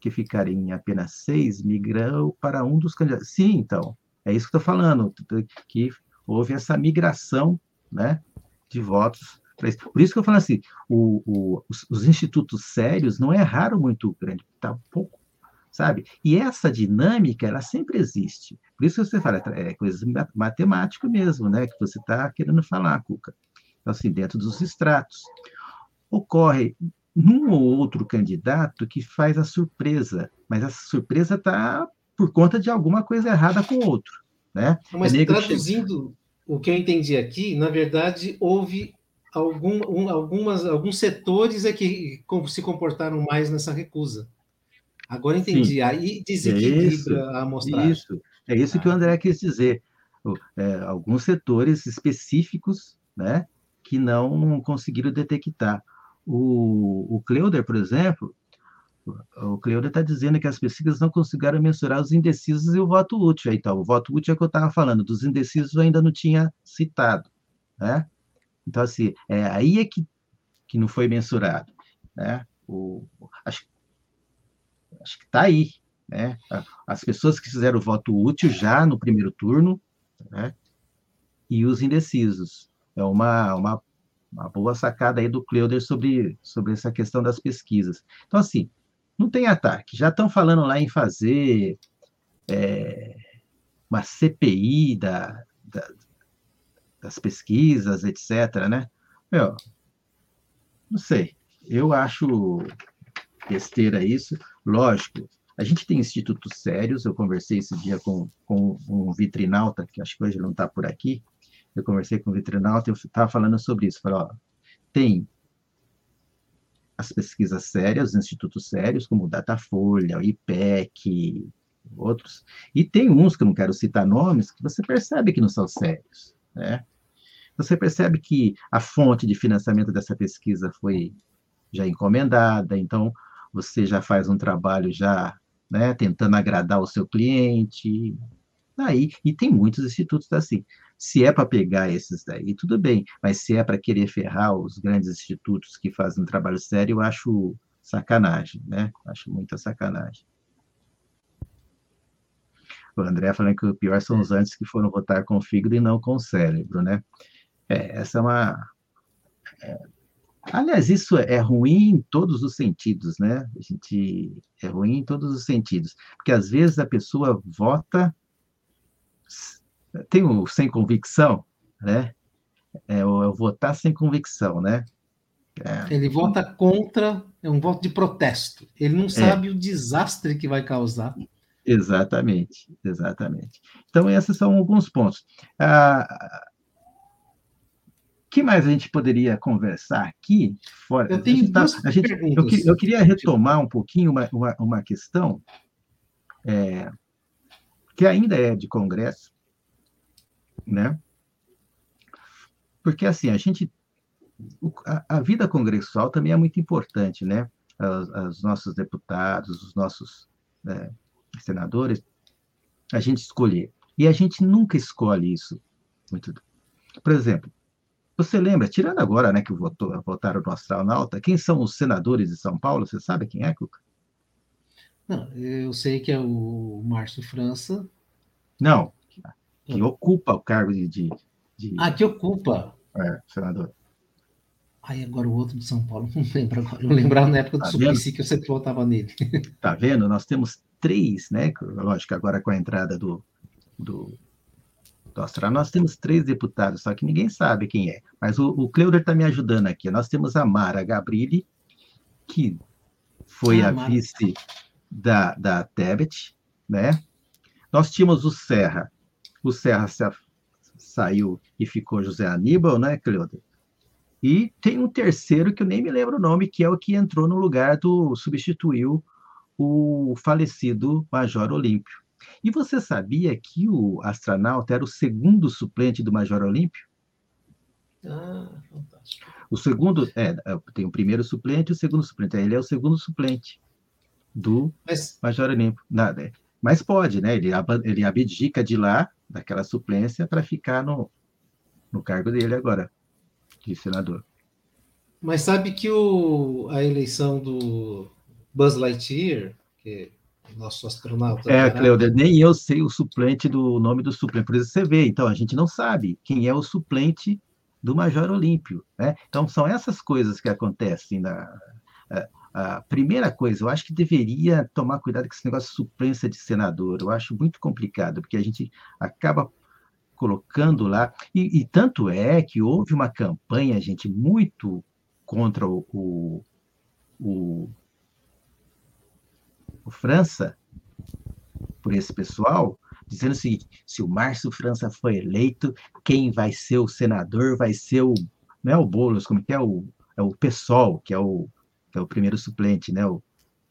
que ficariam apenas seis migrou para um dos candidatos. Sim, então, é isso que estou falando, que houve essa migração né, de votos. Por isso que eu falo assim, o, o, os, os, institutos sérios não erraram muito grande, está pouco, sabe? E essa dinâmica, ela sempre existe. Por isso que você fala, é coisa matemática mesmo, né? Que você está querendo falar, Cuca. Então, assim, dentro dos extratos. Ocorre num ou outro candidato que faz a surpresa, mas essa surpresa está por conta de alguma coisa errada com o outro. Né? Mas é traduzindo o que eu entendi aqui, na verdade, houve algum, um, algumas, alguns setores é que se comportaram mais nessa recusa. Agora entendi. Sim. Aí desequilibra isso, a amostragem. Isso. É isso que o André quis dizer. É, alguns setores específicos, né, que não conseguiram detectar. O, o Cleuder, por exemplo, o Cleuder está dizendo que as pesquisas não conseguiram mensurar os indecisos e o voto útil. Então, o voto útil é o que eu estava falando, dos indecisos eu ainda não tinha citado. Né? Então, assim, é, aí é que, que não foi mensurado. Né? O, acho, acho que está aí. Né? As pessoas que fizeram o voto útil já no primeiro turno, né? e os indecisos. É uma, uma, uma boa sacada aí do Cleuder sobre, sobre essa questão das pesquisas. Então, assim, não tem ataque. Já estão falando lá em fazer é, uma CPI da, da, das pesquisas, etc. Né? Meu, não sei. Eu acho besteira isso. Lógico, a gente tem institutos sérios. Eu conversei esse dia com, com um vitrinalta, que acho que hoje não está por aqui. Eu conversei com vitrinalta e eu estava falando sobre isso. Falei, ó, tem as pesquisas sérias, os institutos sérios, como o Datafolha, o IPEC, outros. E tem uns, que eu não quero citar nomes, que você percebe que não são sérios. Né? Você percebe que a fonte de financiamento dessa pesquisa foi já encomendada, então você já faz um trabalho já né, tentando agradar o seu cliente. Aí, e tem muitos institutos assim. Se é para pegar esses daí, tudo bem, mas se é para querer ferrar os grandes institutos que fazem um trabalho sério, eu acho sacanagem, né? Acho muita sacanagem. O André falando que o pior são os antes que foram votar com o fígado e não com o cérebro, né? É, essa é uma. É... Aliás, isso é ruim em todos os sentidos, né? A gente é ruim em todos os sentidos, porque às vezes a pessoa vota tem o sem convicção, né? É o, é o votar sem convicção, né? É. Ele vota contra, é um voto de protesto. Ele não é. sabe é. o desastre que vai causar. Exatamente, exatamente. Então, esses são alguns pontos. Ah, que mais a gente poderia conversar aqui? Fora, eu tenho tá, a gente, eu, eu, queria retomar um pouquinho uma, uma, uma questão é, que ainda é de Congresso, né? Porque, assim, a gente... A, a vida congressual também é muito importante, né? Os, os nossos deputados, os nossos é, senadores, a gente escolher. E a gente nunca escolhe isso. Muito... Por exemplo, você lembra, tirando agora né, que votou, votaram no astronauta, quem são os senadores de São Paulo? Você sabe quem é, Cuca? Não, eu sei que é o Márcio França. Não, que ocupa o cargo de. de, de ah, que ocupa. É, senador. Aí agora o outro de São Paulo, [laughs] não lembro agora. Eu lembrava na época do tá Suplicy que eu sempre votava nele. [laughs] Tá vendo? Nós temos três, né? Lógico, agora com a entrada do, do, do nós temos três deputados, só que ninguém sabe quem é. Mas o, o Cleuder está me ajudando aqui. Nós temos a Mara Gabrilli, que foi ah, a Mara. vice da, da Tebet, né? Nós tínhamos o Serra, o Serra saiu e ficou José Aníbal, né, Cleoda? E tem um terceiro que eu nem me lembro o nome, que é o que entrou no lugar do. substituiu o falecido Major Olímpio. E você sabia que o astronauta era o segundo suplente do Major Olímpio? Ah, fantástico. O segundo, é, tem o primeiro suplente e o segundo suplente. Ele é o segundo suplente do Mas... Major Olímpio. Nada, mas pode, né? Ele, ele abdica de lá daquela suplência para ficar no, no cargo dele agora, de senador. Mas sabe que o, a eleição do Buzz Lightyear, que é nosso astronauta. É, Cleuder, nem eu sei o suplente do nome do suplente, por isso você vê. Então, a gente não sabe quem é o suplente do Major Olímpio. Né? Então, são essas coisas que acontecem na. A primeira coisa, eu acho que deveria tomar cuidado com esse negócio de suplência de senador. Eu acho muito complicado, porque a gente acaba colocando lá. E, e tanto é que houve uma campanha, gente, muito contra o, o, o, o França, por esse pessoal, dizendo o seguinte: se o Márcio França foi eleito, quem vai ser o senador vai ser o. Não é o Boulos, como que é o. É o PSOL, que é o é o primeiro suplente, né? O,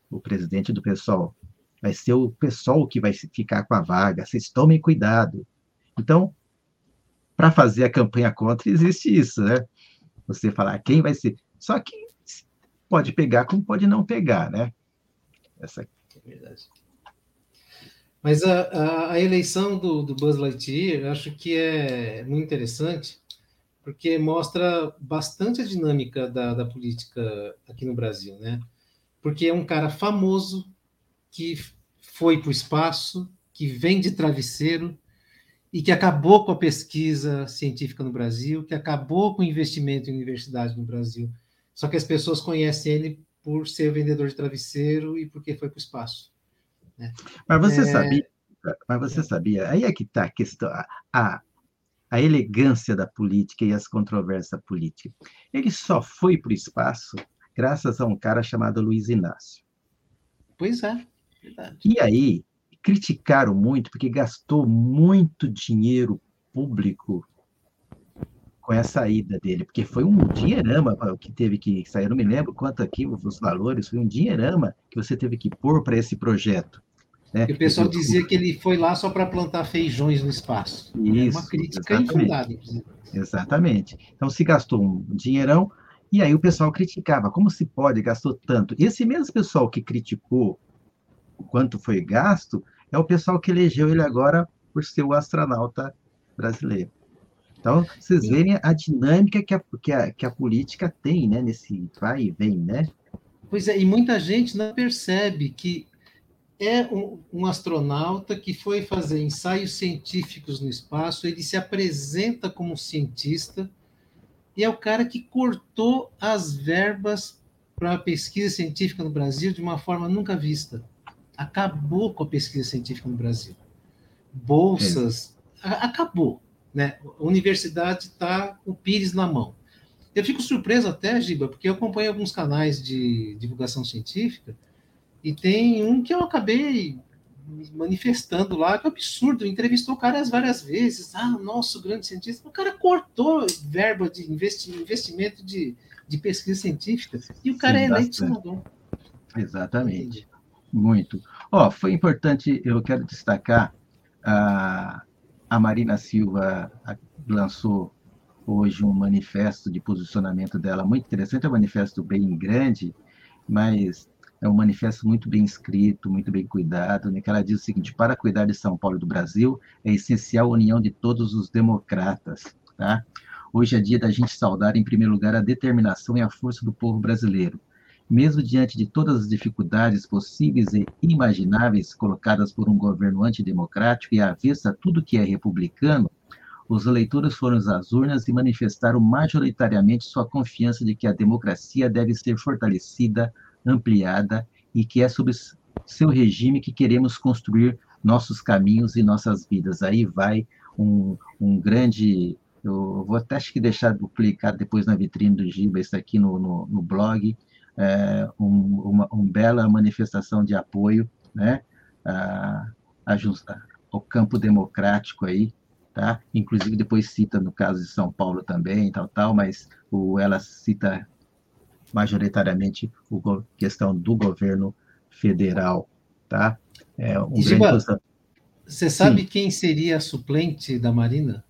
o presidente do PSOL. vai ser o pessoal que vai ficar com a vaga, vocês tomem cuidado. Então, para fazer a campanha contra, existe isso, né? Você falar quem vai ser. Só que pode pegar como pode não pegar, né? Essa... É verdade. Mas a, a, a eleição do, do, Buzz Lightyear, acho que é muito interessante, porque mostra bastante a dinâmica da, da política aqui no Brasil, né? Porque é um cara famoso que foi para o espaço, que vem de travesseiro e que acabou com a pesquisa científica no Brasil, que acabou com o investimento em universidade no Brasil. Só que as pessoas conhecem ele por ser vendedor de travesseiro e porque foi para o espaço. Né? Mas você é... sabia, mas você sabia, aí é que está a questão, a, a elegância da política e as controvérsias políticas. Ele só foi para o espaço graças a um cara chamado Luiz Inácio. Pois é, verdade. E aí, criticaram muito, porque gastou muito dinheiro público com essa ida dele, porque foi um dinheirama que teve que sair, eu não me lembro quanto aqui os valores, foi um dinheirama que você teve que pôr para esse projeto. Né? O pessoal dizia que ele foi lá só para plantar feijões no espaço. Isso, uma crítica exatamente. infundada, inclusive. Exatamente. Então se gastou um dinheirão, e aí o pessoal criticava, como se pode, gastou tanto. E esse mesmo pessoal que criticou o quanto foi gasto, é o pessoal que elegeu ele agora por ser o astronauta brasileiro. Então, vocês veem a dinâmica que a, que a, que a política tem, né, nesse vai e vem, né? Pois é, e muita gente não percebe que é um, um, astronauta que foi fazer ensaios científicos no espaço, ele se apresenta como cientista, e é o cara que cortou as verbas para a pesquisa científica no Brasil de uma forma nunca vista. Acabou com a pesquisa científica no Brasil. Bolsas, é. acabou. Né? A universidade está com o Pires na mão. Eu fico surpreso até, Giba, porque eu acompanho alguns canais de divulgação científica e tem um que eu acabei manifestando lá, que é absurdo, entrevistou o cara várias vezes, ah, nosso grande cientista, o cara cortou verba de investimento de, de pesquisa científica. E o cara Sim, é eleito senador. Exatamente, muito. Ó, oh, foi importante, eu quero destacar a, a Marina Silva lançou hoje um manifesto de posicionamento dela muito interessante, é um manifesto bem grande, mas é um manifesto muito bem escrito, muito bem cuidado, né, que ela diz o seguinte, para cuidar de São Paulo e do Brasil, é essencial a união de todos os democratas. Tá? Hoje é dia da gente saudar, em primeiro lugar, a determinação e a força do povo brasileiro, mesmo diante de todas as dificuldades possíveis e imagináveis colocadas por um governo antidemocrático e avessa a tudo que é republicano, os eleitores foram às urnas e manifestaram majoritariamente sua confiança de que a democracia deve ser fortalecida, ampliada e que é sob seu regime que queremos construir nossos caminhos e nossas vidas. Aí vai um, um grande. Eu vou até acho que deixar duplicado depois na vitrine do Giba, isso aqui no, no, no blog, é, um, uma um bela manifestação de apoio né, a, a, ao campo democrático aí, tá? Inclusive depois cita no caso de São Paulo também, tal, tal, mas o, ela cita majoritariamente a questão do governo federal, tá? É um Giba. Você sabe Sim. quem seria a suplente da Marina?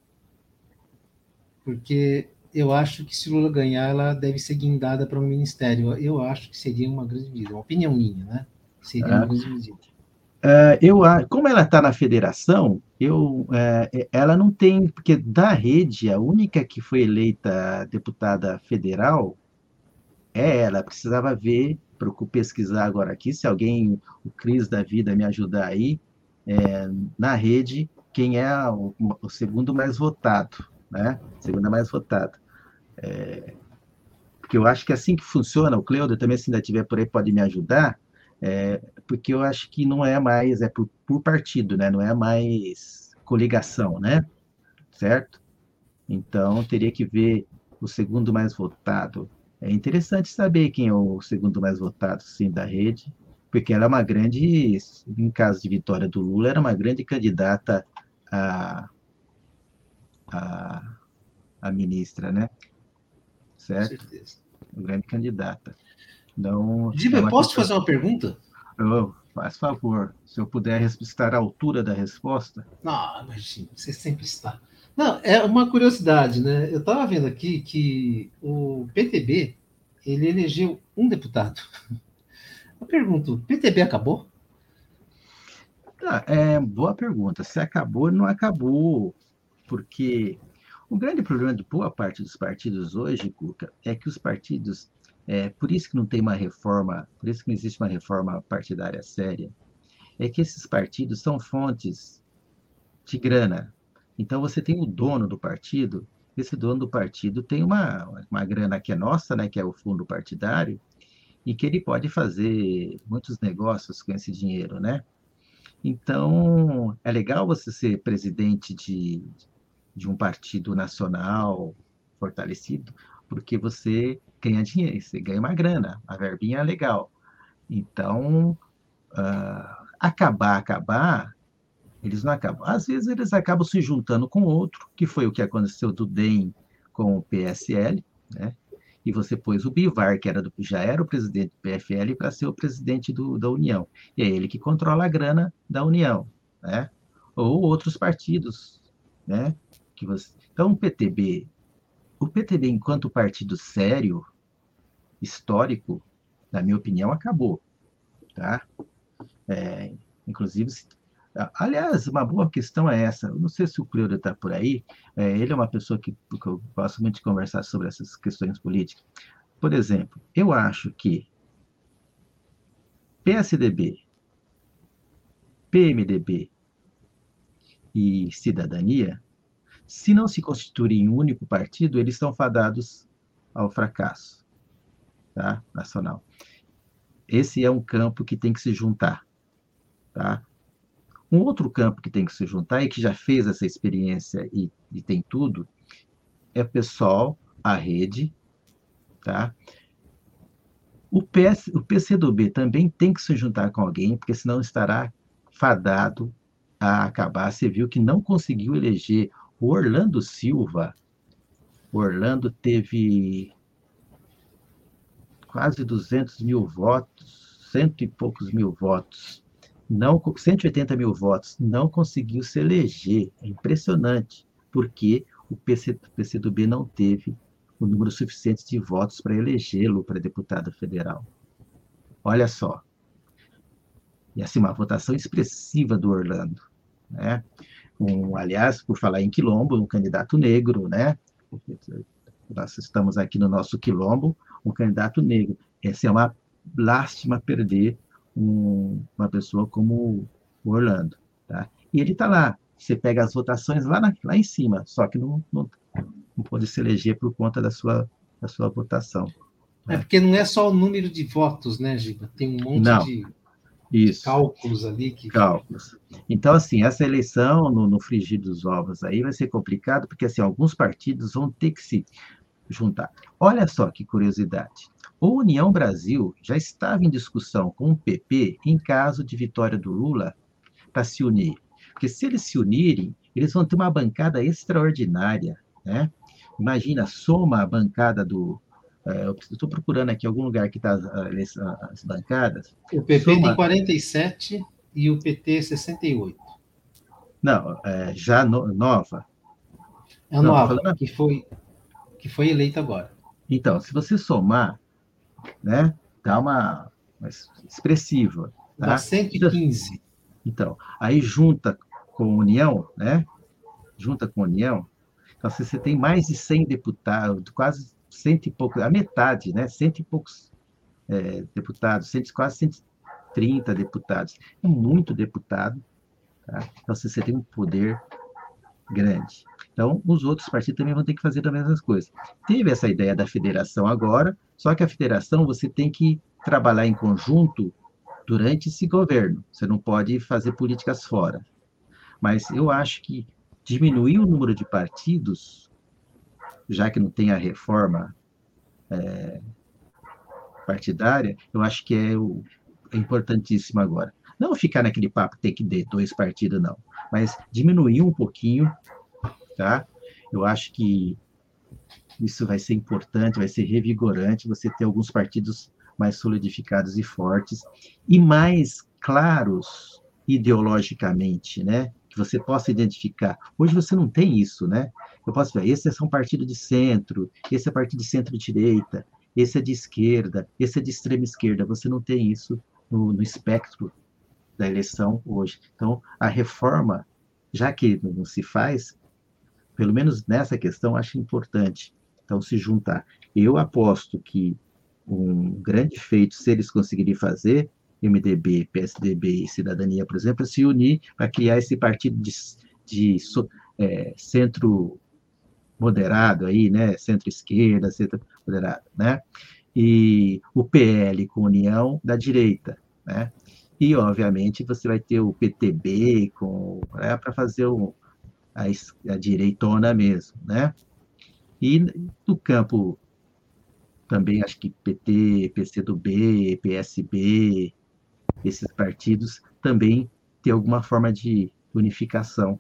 Porque eu acho que se Lula ganhar, ela deve ser guindada para um ministério. Eu acho que seria uma grande medida, uma opinião minha, né? Seria uma grande medida. Uh, eu, como ela está na federação, eu, uh, ela não tem, porque da rede, a única que foi eleita deputada federal é ela. Precisava ver, procuro pesquisar agora aqui, se alguém, o Cris da vida, me ajudar aí, é, na rede, quem é o, o, segundo mais votado, né? Segundo mais votado. É, porque eu acho que é assim que funciona, o Cleudo também, se ainda tiver por aí, pode me ajudar, é, porque eu acho que não é mais, é por, por, partido, né? Não é mais coligação, né? Certo? Então, teria que ver o segundo mais votado. É interessante saber quem é o segundo mais votado, sim, da rede, porque ela é uma grande, em caso de vitória do Lula, era uma grande candidata a, a, a ministra, né? certo? Com certeza. Grande candidata. Então, Diba, é posso questão... fazer uma pergunta? Oh, Faz favor, se eu puder estar à altura da resposta. Não, imagina, você sempre está. Não, é uma curiosidade, né? Eu estava vendo aqui que o PTB ele elegeu um deputado. [laughs] Eu pergunto, PTB acabou? Tá, é boa pergunta. Se acabou, não acabou, porque o grande problema de boa parte dos partidos hoje, Cuca, é que os partidos é, por isso que não tem uma reforma, por isso que não existe uma reforma partidária séria, é que esses partidos são fontes de grana. Então você tem o dono do partido, esse dono do partido tem uma, uma grana que é nossa, né, que é o fundo partidário, e que ele pode fazer muitos negócios com esse dinheiro, né? Então, é legal você ser presidente de, de um partido nacional fortalecido, porque você ganha dinheiro, você ganha uma grana, a verbinha é legal. Então, uh, acabar, acabar, eles não acabam. Às vezes eles acabam se juntando com outro, que foi o que aconteceu do DEM com o PSL, né? E você pôs o Bivar, que era do, já era o presidente do PFL, para ser o presidente do, da União. E é ele que controla a grana da União, né? Ou outros partidos, né? Que você... Então, o PTB o PTB, enquanto partido sério, histórico, na minha opinião, acabou. Tá? É, inclusive, aliás, uma boa questão é essa. Eu não sei se o Cleuro está por aí. É, ele é uma pessoa que, que eu gosto muito de conversar sobre essas questões políticas. Por exemplo, eu acho que PSDB, PMDB e Cidadania se não se constituírem um único partido, eles estão fadados ao fracasso tá? nacional. Esse é um campo que tem que se juntar. Tá? Um outro campo que tem que se juntar e que já fez essa experiência e, e tem tudo é o pessoal, a rede, tá? O, PS, o PCdoB também tem que se juntar com alguém, porque senão estará fadado a acabar. Você viu que não conseguiu eleger o Orlando Silva, o Orlando teve quase 200 mil votos, cento e poucos mil votos, não 180 mil votos, não conseguiu se eleger. É impressionante, porque o PC, PCdoB não teve o número suficiente de votos para elegê-lo para deputado federal. Olha só. E assim, uma votação expressiva do Orlando. Né? um, aliás, por falar em quilombo, um candidato negro, né? Nós estamos aqui no nosso quilombo, um candidato negro. Essa é uma lástima perder um, uma pessoa como o Orlando, tá? E ele está lá. Você pega as votações lá, na, lá em cima, só que não, não, não pode se eleger por conta da sua, da sua votação. É porque não é só o número de votos, né, Giba? Tem um monte não. de isso. Cálculos ali. Que... Cálculos. Então, assim, essa eleição no, no frigir dos ovos aí vai ser complicado, porque assim, alguns partidos vão ter que se juntar. Olha só que curiosidade. O União Brasil já estava em discussão com o PP em caso de vitória do Lula para se unir. Porque se eles se unirem, eles vão ter uma bancada extraordinária, né? Imagina, soma a bancada do, é, eu estou procurando aqui algum lugar que está as, as, bancadas. O PP Soma... tem 47 e o PT 68. Não, é, já no, nova. É a nova, falando... que, foi, que foi eleita agora. Então, se você somar, né, dá uma, uma expressiva. Tá? Dá 115. Então, aí junta com a União, né? Junta com União, então você tem mais de 100 deputados, quase cento e poucos, a metade, né? Cento e poucos é, deputados, cento, quase 130 deputados. É muito deputado. Tá? Então, você tem um poder grande. Então, os outros partidos também vão ter que fazer as mesmas coisas. Teve essa ideia da federação agora, só que a federação você tem que trabalhar em conjunto durante esse governo. Você não pode fazer políticas fora. Mas eu acho que diminuir o número de partidos já que não tem a reforma é, partidária, eu acho que é, o, é importantíssimo agora. Não ficar naquele papo ter que ter dois partidos, não, mas diminuir um pouquinho, tá? Eu acho que isso vai ser importante, vai ser revigorante você ter alguns partidos mais solidificados e fortes e mais claros ideologicamente, né? Que você possa identificar. Hoje você não tem isso, né? Eu posso ver, esse é um partido de centro, esse é partido de centro-direita, esse é de esquerda, esse é de extrema esquerda. Você não tem isso no, no espectro da eleição hoje. Então, a reforma, já que não se faz, pelo menos nessa questão, acho importante. Então, se juntar. Eu aposto que um grande feito, se eles conseguirem fazer, MDB, PSDB e Cidadania, por exemplo, é se unir para criar esse partido de, de é, centro moderado aí, né, centro-esquerda, centro-moderado, né, e o PL com União da direita, né, e, obviamente, você vai ter o PTB com, né, para fazer o, a, a direitona mesmo, né, e no campo também acho que PT, PCdoB, PSB, esses partidos também ter alguma forma de unificação,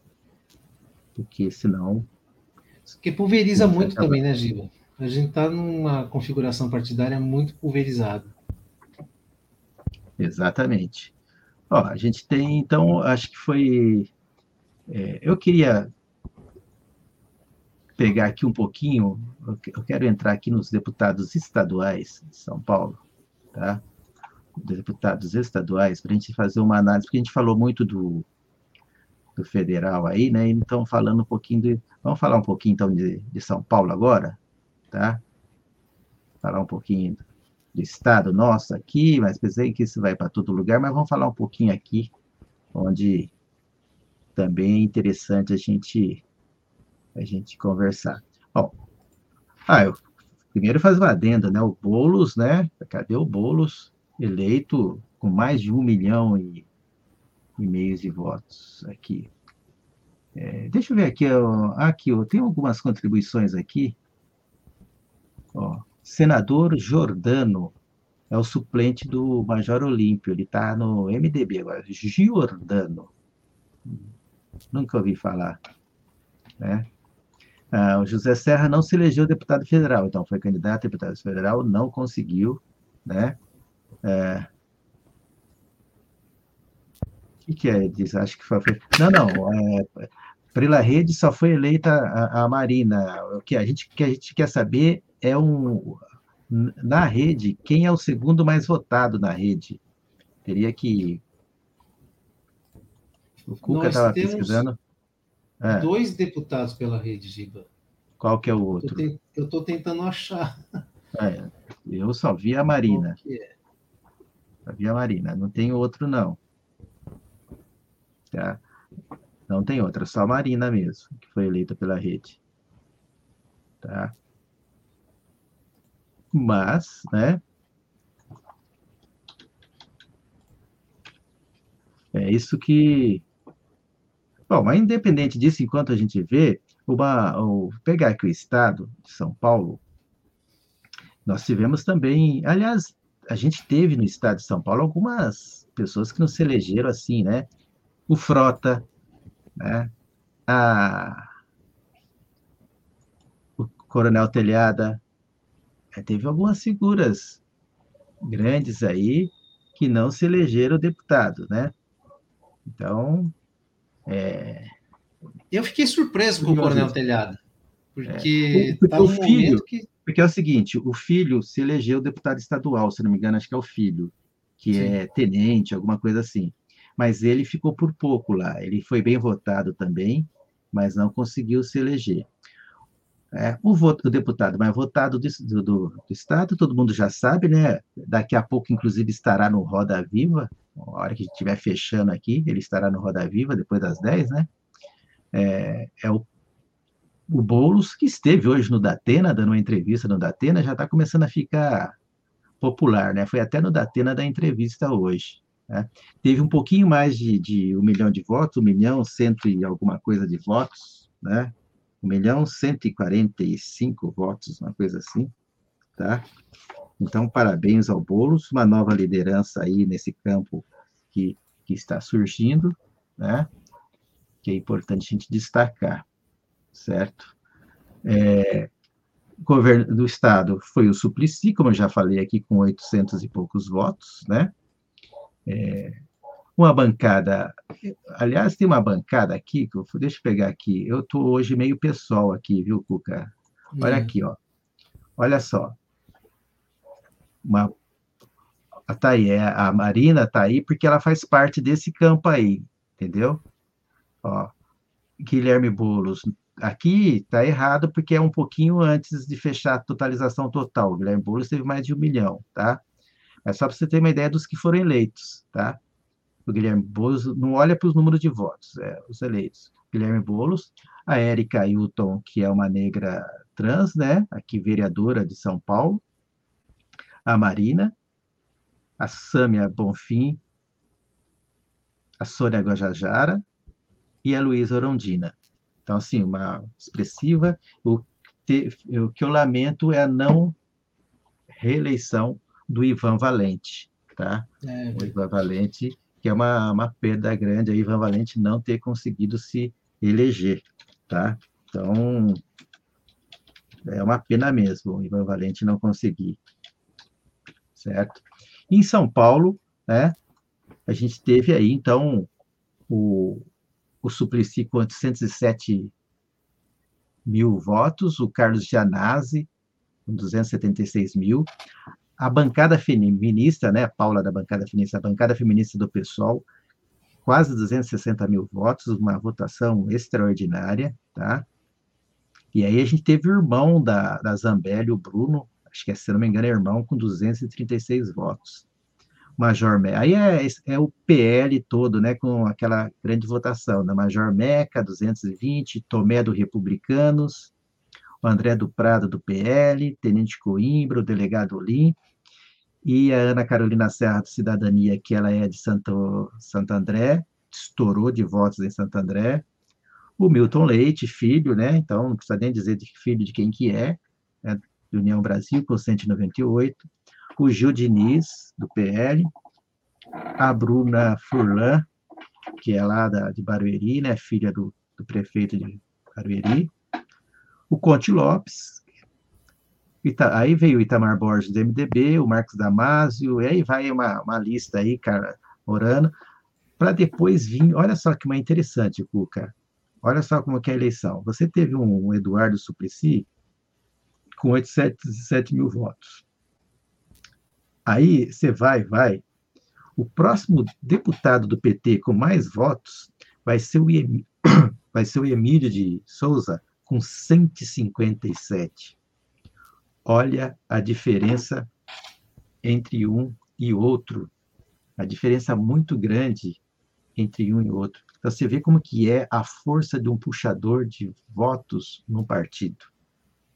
porque senão. Que pulveriza muito acaba... também, né, Giba? A gente está numa configuração partidária muito pulverizada. Exatamente. Ó, a gente tem, então, acho que foi. É, eu queria pegar aqui um pouquinho, eu quero entrar aqui nos deputados estaduais de São Paulo, tá? Deputados estaduais, para a gente fazer uma análise, porque a gente falou muito do, do federal aí, né? Então, falando um pouquinho de. Vamos falar um pouquinho, então, de, de São Paulo agora, tá? Falar um pouquinho do estado nosso aqui, mas pensei que isso vai para todo lugar, mas vamos falar um pouquinho aqui, onde também é interessante a gente a gente conversar. Bom, ah, eu primeiro faz uma adenda, né? O Boulos, né? Cadê o Boulos? Eleito com mais de um milhão e, e meio de votos aqui. É, deixa eu ver aqui, ó, aqui, ó, tem algumas contribuições aqui. Ó, senador Jordano é o suplente do Major Olímpio, ele está no MDB agora. Giordano. Nunca ouvi falar. Né? Ah, o José Serra não se elegeu deputado federal, então foi candidato a deputado federal, não conseguiu, né? É... O que, que é? Diz, acho que foi. Não, não. É... Pela rede só foi eleita a, a, Marina. O que a gente, que a gente quer saber é um na rede quem é o segundo mais votado na rede. Teria que o Cuca estava pesquisando. É. Dois deputados pela rede, Giba. Qual que é o outro? Eu estou tentando achar. É, eu só vi a Marina. É? Só vi a Marina, não tem outro, não. Tá? Não tem outra, só a Marina mesmo, que foi eleita pela rede. Tá? Mas, né? É isso que Bom, mas independente disso, enquanto a gente vê, uma, o, pegar aqui o estado de São Paulo, nós tivemos também, aliás, a gente teve no estado de São Paulo algumas pessoas que não se elegeram assim, né? O Frota, né? A, o Coronel Telhada, é, teve algumas figuras grandes aí que não se elegeram deputado, né? Então, é... Eu fiquei surpreso com o Coronel Telhado, porque, é. porque tá o filho, que... porque é o seguinte, o filho se elegeu deputado estadual, se não me engano, acho que é o filho, que Sim. é tenente, alguma coisa assim. Mas ele ficou por pouco lá. Ele foi bem votado também, mas não conseguiu se eleger. É, o, voto, o deputado mais votado do, do, do, Estado, todo mundo já sabe, né? Daqui a pouco, inclusive, estará no Roda Viva, a hora que estiver fechando aqui, ele estará no Roda Viva, depois das 10, né? É, é o, o Boulos, que esteve hoje no Datena, dando uma entrevista no Datena, já está começando a ficar popular, né? Foi até no Datena da entrevista hoje. Né? Teve um pouquinho mais de, de um milhão de votos, um milhão, cento e alguma coisa de votos, né? 1 milhão 145 votos, uma coisa assim, tá? Então, parabéns ao Boulos, uma nova liderança aí nesse campo que, que está surgindo, né? Que é importante a gente destacar, certo? É, governo do Estado foi o Suplicy, como eu já falei aqui, com 800 e poucos votos, né? É, uma bancada. Aliás, tem uma bancada aqui, que eu, deixa eu pegar aqui. Eu estou hoje meio pessoal aqui, viu, Cuca? Olha hum. aqui, ó. Olha só. Uma, tá aí, é, a Marina está aí porque ela faz parte desse campo aí, entendeu? Ó, Guilherme Boulos. Aqui está errado porque é um pouquinho antes de fechar a totalização total. O Guilherme Boulos teve mais de um milhão, tá? Mas só para você ter uma ideia dos que foram eleitos, tá? O Guilherme Boulos não olha para os números de votos, é, os eleitos. Guilherme Boulos, a Érica Hilton, que é uma negra trans, né? Aqui vereadora de São Paulo, a Marina, a Sâmia Bonfim, a Sônia Guajajara e a Luísa Orondina. Então, assim, uma expressiva. O, o que eu lamento é a não reeleição do Ivan Valente, tá? É, o Ivan Valente, que é uma, uma perda grande, a Ivan Valente não ter conseguido se eleger, tá? Então, é uma pena mesmo o Ivan Valente não conseguir, certo? Em São Paulo, né, a gente teve aí, então, o, o Suplicy com 807 mil votos, o Carlos Gianazzi com 276 mil, a bancada feminista, né, Paula da bancada feminista, a bancada feminista do PSOL, quase 260 mil votos, uma votação extraordinária, tá? E aí a gente teve o irmão da, da Zambelli, o Bruno, acho que, é, se não me engano, é irmão, com 236 votos. Major Meca, aí é, é o PL todo, né, com aquela grande votação, né? Major Meca, 220, Tomé do Republicanos, o André do Prado do PL, Tenente Coimbra, o delegado Olim, e a Ana Carolina Serra do Cidadania, que ela é de Santo, Santo André, estourou de votos em Santo André, o Milton Leite, filho, né, então não precisa nem dizer de filho de quem que é, é do União Brasil, com 198, o Gil Diniz, do PL, a Bruna Furlan, que é lá da, de Barueri, né, filha do, do prefeito de Barueri, o Conte Lopes, Ita, aí veio o Itamar Borges do MDB, o Marcos Damasio, e aí vai uma, uma lista aí, cara, orando, para depois vir, olha só que mais interessante, Cuca, olha só como que é a eleição. Você teve um, um Eduardo Suplicy com 87 mil votos. Aí você vai, vai. O próximo deputado do PT com mais votos vai ser o, [coughs] vai ser o Emílio de Souza, com 157. Olha a diferença entre um e outro. A diferença muito grande entre um e outro. Então, você vê como que é a força de um puxador de votos no partido,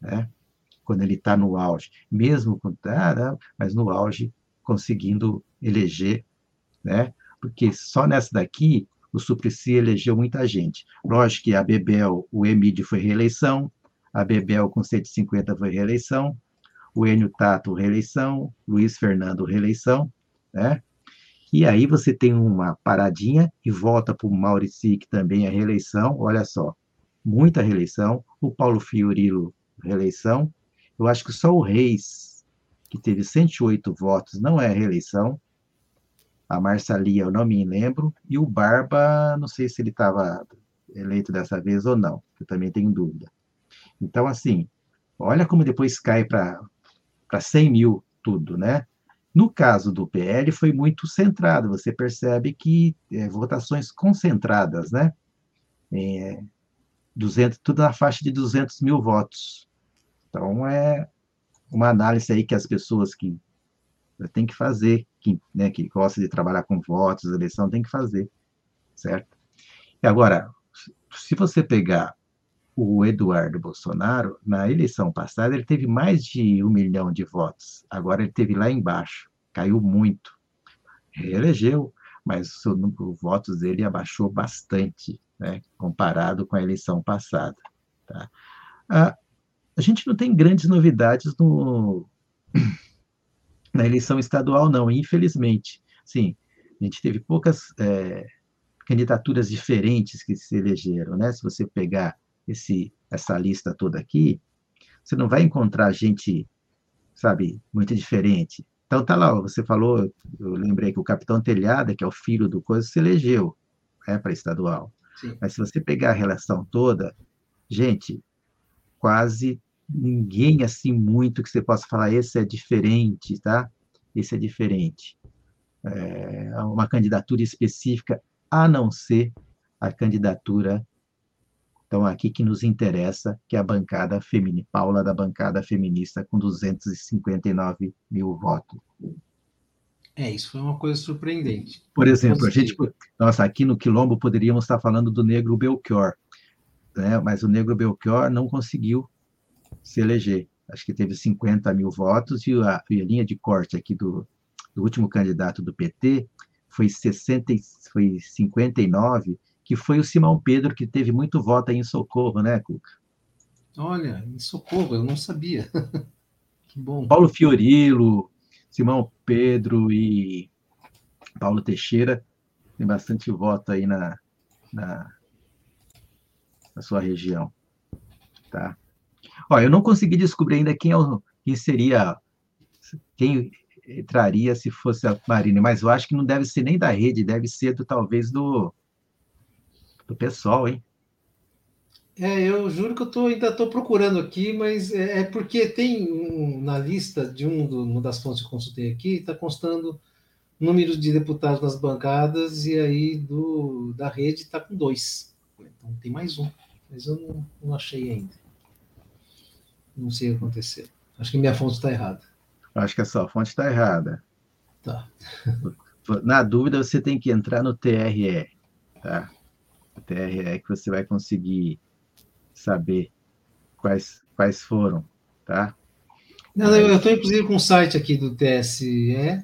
né? quando ele está no auge. Mesmo com... Ah, mas no auge, conseguindo eleger, né? porque só nessa daqui o Suplicy elegeu muita gente. Lógico que a Bebel, o Emílio foi reeleição, a Bebel com 150 foi reeleição, o Enio Tato reeleição, Luiz Fernando reeleição, né? E aí você tem uma paradinha e volta para o Maurici, que também é reeleição, olha só, muita reeleição, o Paulo Fiorilo reeleição, eu acho que só o Reis, que teve 108 votos, não é reeleição, a Marsalia, eu não me lembro, e o Barba, não sei se ele estava eleito dessa vez ou não, eu também tenho dúvida. Então, assim, olha como depois cai para 100 mil tudo, né? No caso do PL, foi muito centrado, você percebe que é, votações concentradas, né? É, 200, tudo na faixa de 200 mil votos. Então, é uma análise aí que as pessoas que tem que fazer, que, né, que gosta de trabalhar com votos, eleição, tem que fazer, certo? E agora, se você pegar o Eduardo Bolsonaro, na eleição passada, ele teve mais de um milhão de votos. Agora ele teve lá embaixo, caiu muito. Reelegeu, mas o número de votos dele abaixou bastante, né, comparado com a eleição passada. Tá? Ah, a gente não tem grandes novidades no, na eleição estadual, não, infelizmente. Sim, a gente teve poucas é, candidaturas diferentes que se elegeram, né? Se você pegar esse, essa lista toda aqui, você não vai encontrar gente, sabe, muito diferente. Então tá lá, você falou, eu lembrei que o capitão Telhada, que é o filho do Coisa, se elegeu né, para estadual. Sim. Mas se você pegar a relação toda, gente, quase ninguém assim muito que você possa falar, esse é diferente, tá? Esse é diferente. É uma candidatura específica, a não ser a candidatura então, aqui que nos interessa, que é a bancada feminina, Paula da bancada feminista, com 259 mil votos. É, isso foi uma coisa surpreendente. Por exemplo, a gente, nossa, aqui no Quilombo poderíamos estar falando do negro Belchior, né? mas o negro Belchior não conseguiu se eleger. Acho que teve 50 mil votos e a, e a linha de corte aqui do, do último candidato do PT foi, 60, foi 59 que foi o Simão Pedro, que teve muito voto aí em Socorro, né, Cuca? Olha, em Socorro, eu não sabia. [laughs] que bom. Paulo Fiorilo, Simão Pedro e Paulo Teixeira, tem bastante voto aí na, na, na sua região. Tá? Ó, eu não consegui descobrir ainda quem, é o, quem seria, quem entraria se fosse a Marina, mas eu acho que não deve ser nem da rede, deve ser do, talvez do, do pessoal, hein? É, eu juro que eu tô, ainda estou procurando aqui, mas é, é porque tem um, na lista de um do, uma das fontes que eu consultei aqui, está constando número de deputados nas bancadas, e aí do, da rede está com dois. Então tem mais um, mas eu não, não achei ainda. Não sei o que aconteceu. Acho que minha fonte está errada. Acho que a sua fonte está errada. Tá. [laughs] Na dúvida, você tem que entrar no TRE, tá? TRE é que você vai conseguir saber quais, quais foram, tá? Não, eu estou inclusive com um site aqui do TSE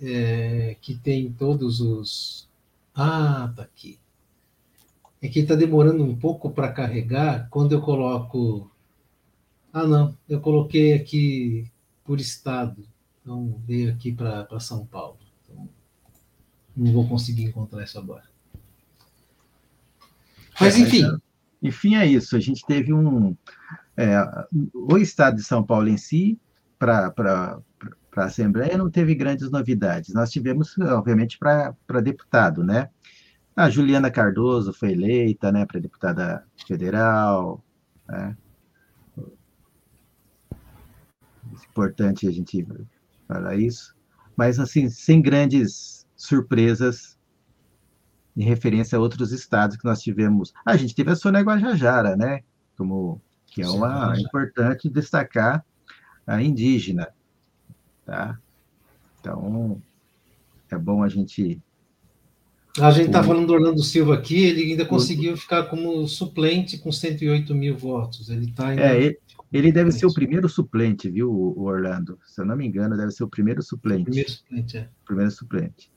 é, que tem todos os. Ah, tá aqui. É que está demorando um pouco para carregar quando eu coloco. Ah, não, eu coloquei aqui por estado. Então, veio aqui para São Paulo. Então, não vou conseguir encontrar isso agora. Mas, enfim. Enfim, é isso. A gente teve um. É, o Estado de São Paulo em si, para a Assembleia, não teve grandes novidades. Nós tivemos, obviamente, para deputado, né? A Juliana Cardoso foi eleita né, para deputada federal. Né? É importante a gente falar isso. Mas, assim, sem grandes surpresas em referência a outros estados que nós tivemos. Ah, a gente teve a Sônia Guajajara, né? Como, que é uma Sim, importante destacar a indígena, tá? Então, é bom a gente... A gente está falando do Orlando Silva aqui, ele ainda conseguiu ficar como suplente com 108 mil votos. Ele está É, ele, ele deve ser o primeiro suplente, viu, o Orlando? Se eu não me engano, deve ser o primeiro suplente. Primeiro suplente, é. Primeiro suplente.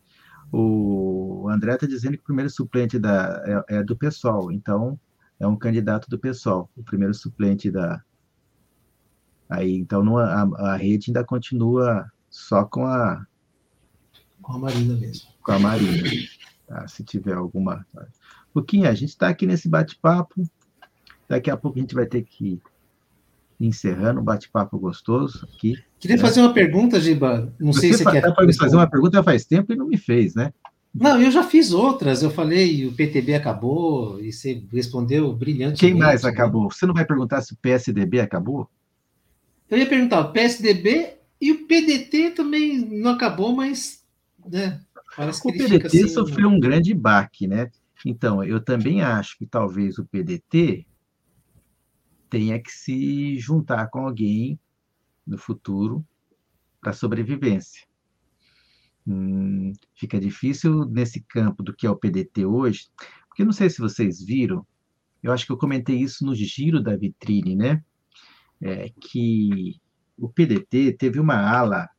O André está dizendo que o primeiro suplente da, é, é, do PSOL, então é um candidato do PSOL, o primeiro suplente da. Aí, então não, a, a rede ainda continua só com a. Com a Marina mesmo. Com a Marina. Tá? Se tiver alguma. Pouquinho, a gente está aqui nesse bate-papo. Daqui a pouco a gente vai ter que encerrando um bate-papo gostoso aqui. Queria né? fazer uma pergunta, Giba. Não você sei se quer. Para me fazer uma pergunta faz tempo e não me fez, né? Não, eu já fiz outras. Eu falei, o PTB acabou e você respondeu brilhante. Quem mais né? acabou? Você não vai perguntar se o PSDB acabou? Eu ia perguntar, o PSDB e o PDT também não acabou, mas né, parece que o PDT assim, sofreu um grande baque, né? Então, eu também acho que talvez o PDT tenha que se juntar com alguém no futuro para sobrevivência. Hum, fica difícil nesse campo do que é o PDT hoje, porque não sei se vocês viram, eu acho que eu comentei isso no giro da vitrine, né? É, que o PDT teve uma ala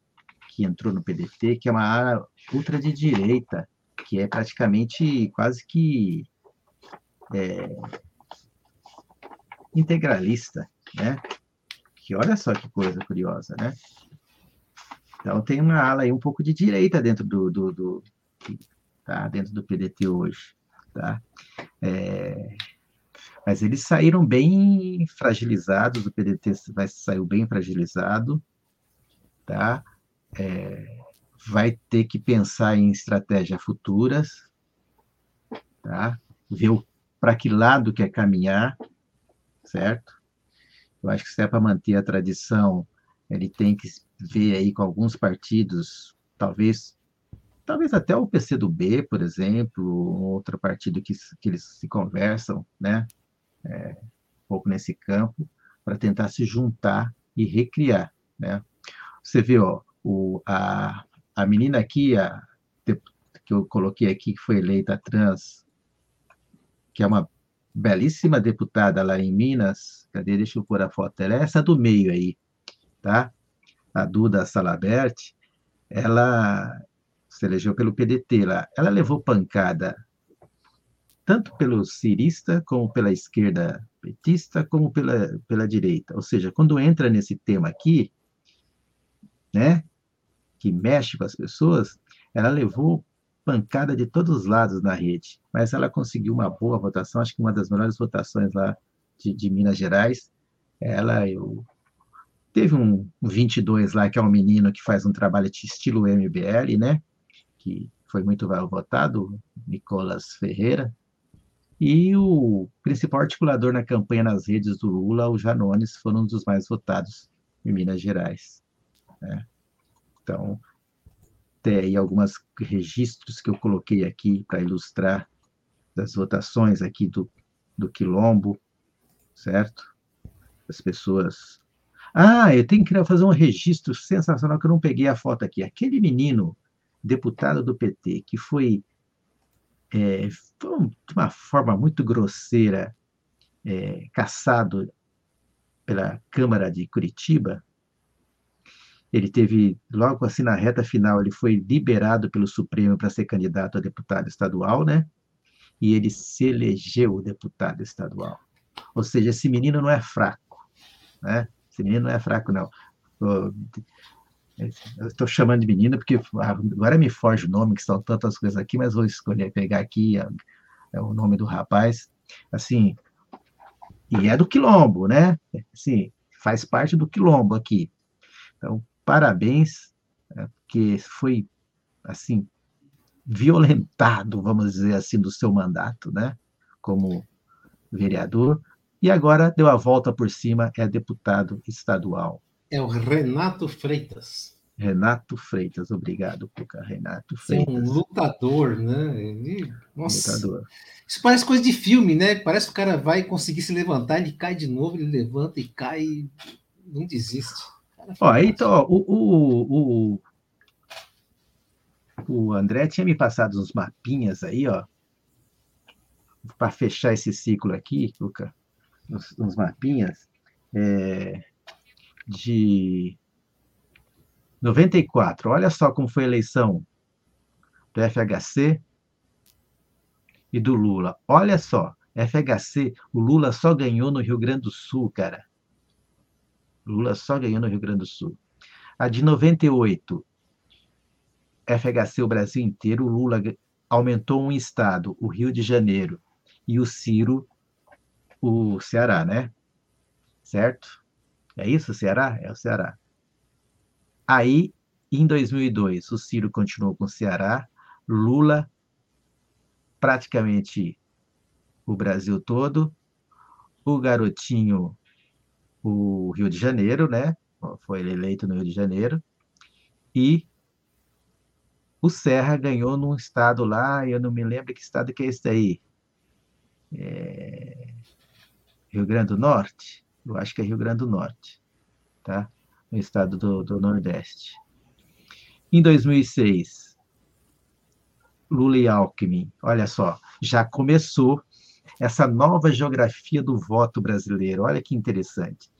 que entrou no PDT, que é uma ala ultra de direita, que é praticamente quase que é, integralista, né? Que olha só que coisa curiosa, né? Então tem uma ala aí um pouco de direita dentro do, do, do tá? dentro do PDT hoje, tá? É, mas eles saíram bem fragilizados, o PDT saiu bem fragilizado, tá? é, vai ter que pensar em estratégias futuras, tá? ver para que lado quer caminhar, certo? Eu acho que se é para manter a tradição, ele tem que ver aí com alguns partidos, talvez talvez até o PCdoB, por exemplo, outro partido que, que eles se conversam, né? É, um pouco nesse campo, para tentar se juntar e recriar, né? Você vê, ó, o, a, a menina aqui, a, que eu coloquei aqui, que foi eleita trans, que é uma belíssima deputada lá em Minas, cadê? Deixa eu pôr a foto dela, é essa do meio aí, tá? A Duda Salabert, ela se elegeu pelo PDT lá, ela levou pancada tanto pelo cirista, como pela esquerda petista, como pela, pela direita. Ou seja, quando entra nesse tema aqui, né, que mexe com as pessoas, ela levou pancada de todos os lados na rede, mas ela conseguiu uma boa votação, acho que uma das melhores votações lá de, de Minas Gerais. Ela eu, teve um, um 22 lá, que é um menino que faz um trabalho de estilo MBL, né? Que foi muito votado, Nicolas Ferreira. E o principal articulador na campanha nas redes do Lula, o Janones, foram um dos mais votados em Minas Gerais. Né? Então, tem aí alguns registros que eu coloquei aqui para ilustrar das votações aqui do, do Quilombo, certo? As pessoas. Ah, eu tenho que fazer um registro sensacional que eu não peguei a foto aqui. Aquele menino, deputado do PT, que foi, é, foi de uma forma muito grosseira é, caçado pela Câmara de Curitiba, ele teve, logo assim na reta final, ele foi liberado pelo Supremo para ser candidato a deputado estadual, né? E ele se elegeu deputado estadual. Ou seja, esse menino não é fraco, né? Esse menino não é fraco, não. Estou chamando de menino porque agora me foge o nome, que são tantas coisas aqui, mas vou escolher pegar aqui é, é o nome do rapaz. Assim, e é do quilombo, né? Assim, faz parte do quilombo aqui. Então, parabéns, é, porque foi, assim, violentado, vamos dizer assim, do seu mandato, né, como vereador, e agora deu a volta por cima, é deputado estadual. É o Renato Freitas. Renato Freitas, obrigado, Cuca. Renato Freitas. É um lutador, né? Ele, nossa, lutador. Isso parece coisa de filme, né? Parece que o cara vai conseguir se levantar, ele cai de novo, ele levanta e cai e não desiste. Ó, então, ó, o, o, o, o André tinha me passado uns mapinhas aí, ó, para fechar esse ciclo aqui, Luca, uns, uns mapinhas é, de 94. Olha só como foi a eleição do FHC e do Lula. Olha só, FHC, o Lula só ganhou no Rio Grande do Sul, cara. Lula só ganhou no Rio Grande do Sul. A de 98, FHC o Brasil inteiro, Lula aumentou um estado, o Rio de Janeiro, e o Ciro, o Ceará, né? Certo? É isso, Ceará? É o Ceará. Aí, em 2002, o Ciro continuou com o Ceará, Lula praticamente o Brasil todo, o garotinho o Rio de Janeiro, né? Foi eleito no Rio de Janeiro. E o Serra ganhou num estado lá, eu não me lembro que estado que é esse daí. É... Rio Grande do Norte? Eu acho que é Rio Grande do Norte, tá? No estado do, do Nordeste. Em 2006, Lula e Alckmin, olha só, já começou essa nova geografia do voto brasileiro. Olha que interessante.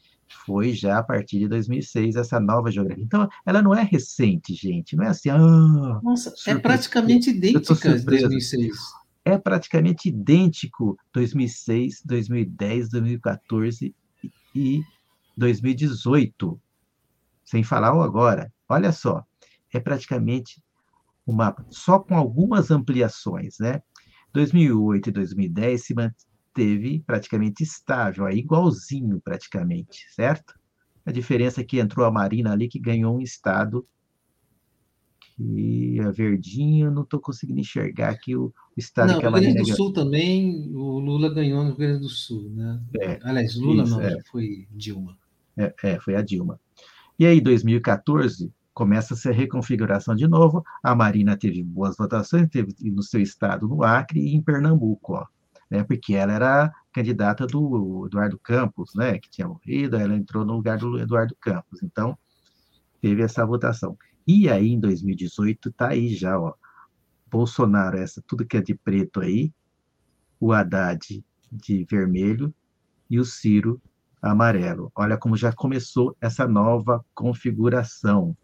Foi já a partir de 2006 essa nova geografia. Então, ela não é recente, gente. Não é assim. Ah, Nossa, é praticamente idêntica de 2006. É praticamente idêntico 2006, 2010, 2014 e 2018. Sem falar o agora. Olha só, é praticamente o mapa, só com algumas ampliações, né? 2008 e 2010 se manteve praticamente estável, aí igualzinho praticamente, certo? A diferença é que entrou a Marina ali, que ganhou um estado aqui é verdinho, não estou conseguindo enxergar aqui o estado não, que a Rio Grande Marina do Sul também, o Lula ganhou no Rio Grande do Sul, né? É, Aliás, Lula isso, não, é. foi Dilma. É, é, foi a Dilma. E aí, 2014, começa-se a reconfiguração de novo. A Marina teve boas votações, teve no seu estado, no Acre e em Pernambuco, ó, né, porque ela era candidata do Eduardo Campos, né, que tinha morrido, ela entrou no lugar do Eduardo Campos. Então, teve essa votação. E aí, em 2018, tá aí já, ó, Bolsonaro, essa tudo que é de preto aí, o Haddad de vermelho e o Ciro amarelo. Olha como já começou essa nova configuração,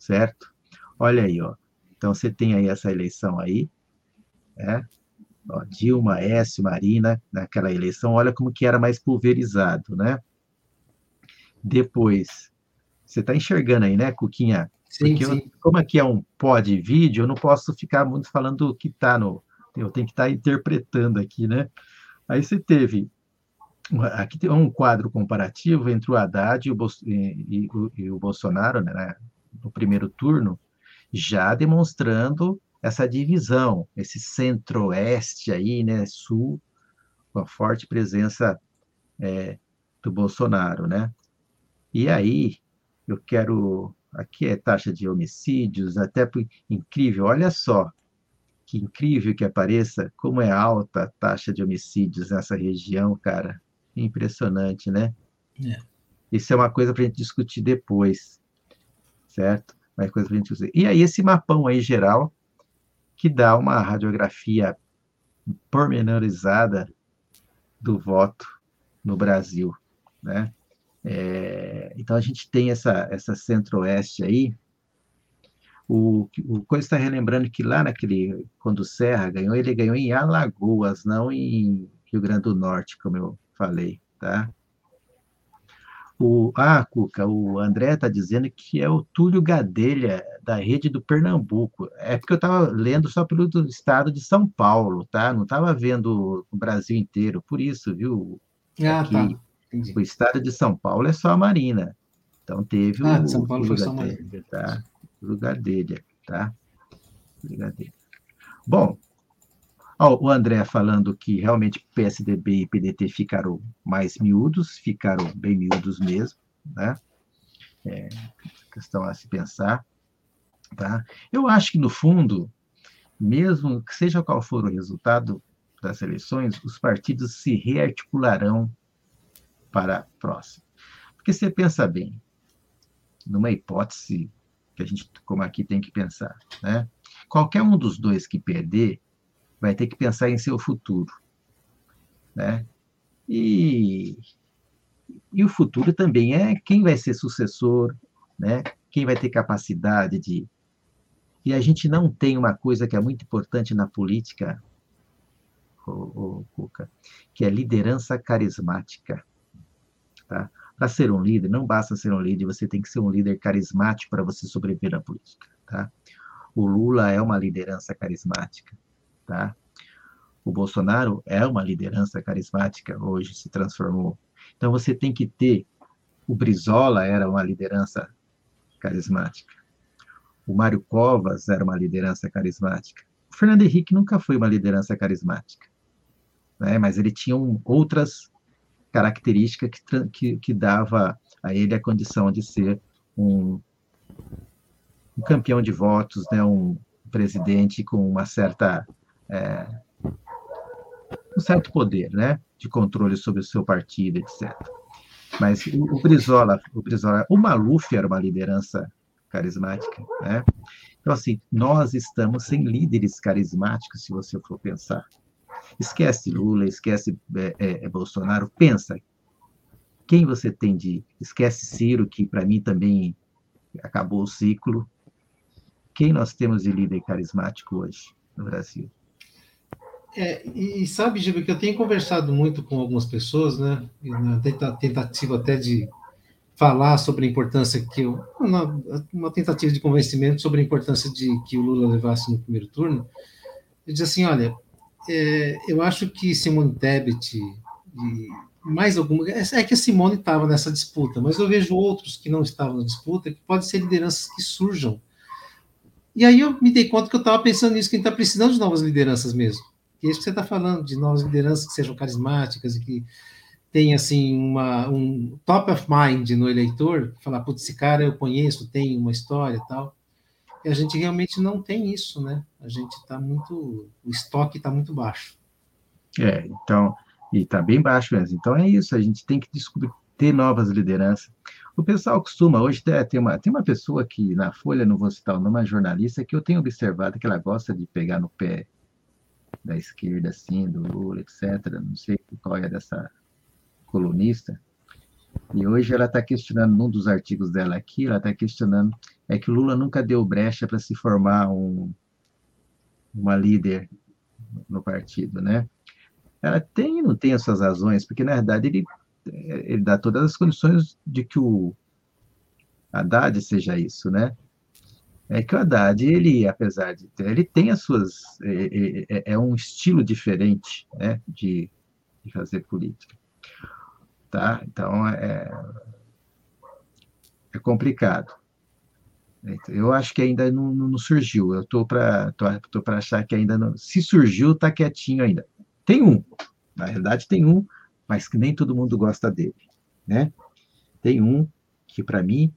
certo? Olha aí, ó. Então você tem aí essa eleição aí, né? Ó, Dilma, S, Marina, naquela eleição, olha como que era mais pulverizado, né? Depois, você está enxergando aí, né, Cuquinha? Sim, Porque sim. Eu, como aqui é um pod vídeo, eu não posso ficar muito falando o que está no. Eu tenho que estar tá interpretando aqui, né? Aí você teve. Aqui tem um quadro comparativo entre o Haddad e o, o Bolsonaro, né? No primeiro turno, já demonstrando essa divisão, esse centro-oeste aí, né, sul, com a forte presença é, do Bolsonaro, né? E aí, eu quero, aqui é taxa de homicídios, até incrível, olha só, que incrível que apareça, como é alta a taxa de homicídios nessa região, cara, impressionante, né? É. Isso é uma coisa para a gente discutir depois certo? Mais coisa para a gente usar. E aí, esse mapão aí geral, que dá uma radiografia pormenorizada do voto no Brasil, né? É, então, a gente tem essa, essa centro-oeste aí, o, o Coisa está relembrando que lá naquele, quando o Serra ganhou, ele ganhou em Alagoas, não em Rio Grande do Norte, como eu falei, tá? O, ah, Cuca, o André está dizendo que é o Túlio Gadelha, da rede do Pernambuco. É porque eu estava lendo só pelo estado de São Paulo, tá? Não estava vendo o Brasil inteiro, por isso, viu? Ah, Aqui, tá. Entendi. O estado de São Paulo é só a Marina. Então teve ah, o São Paulo foi Gadelha, tá? Túlio Gadelha, tá? Túlio Gadelha. Bom, Oh, o André falando que realmente PSDB e PDT ficaram mais miúdos, ficaram bem miúdos mesmo, né? É, questão a se pensar, tá? Eu acho que, no fundo, mesmo que seja qual for o resultado das eleições, os partidos se rearticularão para a próxima. Porque você pensa bem, numa hipótese que a gente, como aqui, tem que pensar, né? Qualquer um dos dois que perder, vai ter que pensar em seu futuro, né? E, e o futuro também é quem vai ser sucessor, né? Quem vai ter capacidade de e a gente não tem uma coisa que é muito importante na política, o, Cuca, que é liderança carismática. Tá? Para ser um líder, não basta ser um líder, você tem que ser um líder carismático para você sobreviver na política. Tá? O Lula é uma liderança carismática. Tá? O Bolsonaro é uma liderança carismática, hoje se transformou. Então você tem que ter. O Brizola era uma liderança carismática. O Mário Covas era uma liderança carismática. O Fernando Henrique nunca foi uma liderança carismática, né? mas ele tinha um, outras características que, que, que dava a ele a condição de ser um, um campeão de votos, né? um presidente com uma certa é, um certo poder, né, de controle sobre o seu partido, etc. Mas o, o Brizola, o Brizola, o Maluf era uma liderança carismática, né? Então assim, nós estamos sem líderes carismáticos, se você for pensar. Esquece Lula, esquece é, é, é Bolsonaro, pensa quem você tem de, esquece Ciro, que para mim também acabou o ciclo. Quem nós temos de líder carismático hoje no Brasil? É, e, sabe, Giba, que eu tenho conversado muito com algumas pessoas, né? Na tentativa até de falar sobre a importância que eu, uma, uma, tentativa de convencimento sobre a importância de que o Lula levasse no primeiro turno. Eu disse assim, olha, é, eu acho que Simone Tebet e mais alguma é, é que a Simone estava nessa disputa, mas eu vejo outros que não estavam na disputa que podem ser lideranças que surjam E aí eu me dei conta que eu estava pensando nisso, que a gente está precisando de novas lideranças mesmo. E é isso que você está falando, de novas lideranças que sejam carismáticas e que tenham, assim, uma, um top of mind no eleitor, falar, putz, esse cara eu conheço, tem uma história e tal. E a gente realmente não tem isso, né? A gente está muito... O estoque está muito baixo. É, então... E está bem baixo mesmo. Então é isso, a gente tem que descobrir, ter novas lideranças. O pessoal costuma, hoje tem uma, tem uma pessoa que na Folha, não vou citar o nome, uma jornalista, que eu tenho observado que ela gosta de pegar no pé da esquerda, assim, do Lula, etc. Não sei qual é dessa colunista. E hoje ela está questionando, num dos artigos dela aqui, ela está questionando, é que o Lula nunca deu brecha para se formar um, uma líder no partido, né? Ela tem e não tem as suas razões, porque na verdade ele ele dá todas as condições de que o Haddad seja isso, né? É que o Haddad, ele, apesar de ter, ele tem as suas, é, é, é um estilo diferente, né, de, de, fazer política, tá? Então, é, é complicado. Eu acho que ainda não, não surgiu. Eu tô para achar que ainda não. Se surgiu, tá quietinho ainda. Tem um, na verdade tem um mas que nem todo mundo gosta dele, né? Tem um que, para mim,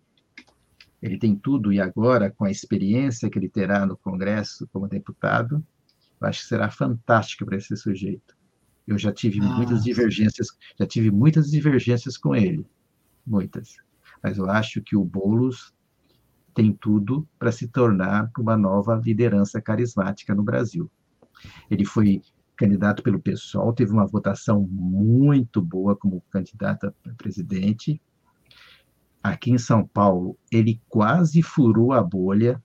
ele tem tudo, e agora, com a experiência que ele terá no Congresso como deputado, eu acho que será fantástico para esse sujeito. Eu já tive ah. muitas divergências, já tive muitas divergências com ele, muitas. Mas eu acho que o Boulos tem tudo para se tornar uma nova liderança carismática no Brasil. Ele foi candidato pelo PSOL, teve uma votação muito boa como candidato a presidente. Aqui em São Paulo, ele quase furou a bolha,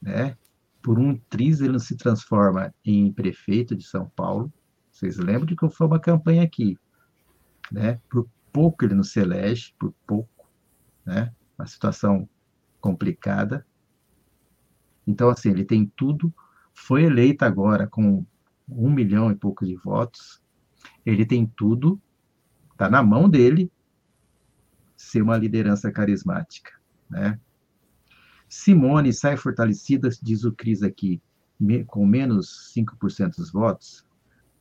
né? Por um triz, ele não se transforma em prefeito de São Paulo. Vocês lembram de que foi uma campanha aqui, né? Por pouco ele não se elege, por pouco, né? Uma situação complicada. Então, assim, ele tem tudo. Foi eleito agora com um milhão e pouco de votos, ele tem tudo, está na mão dele ser uma liderança carismática, né? Simone sai fortalecida, diz o Cris aqui, com menos 5% dos votos?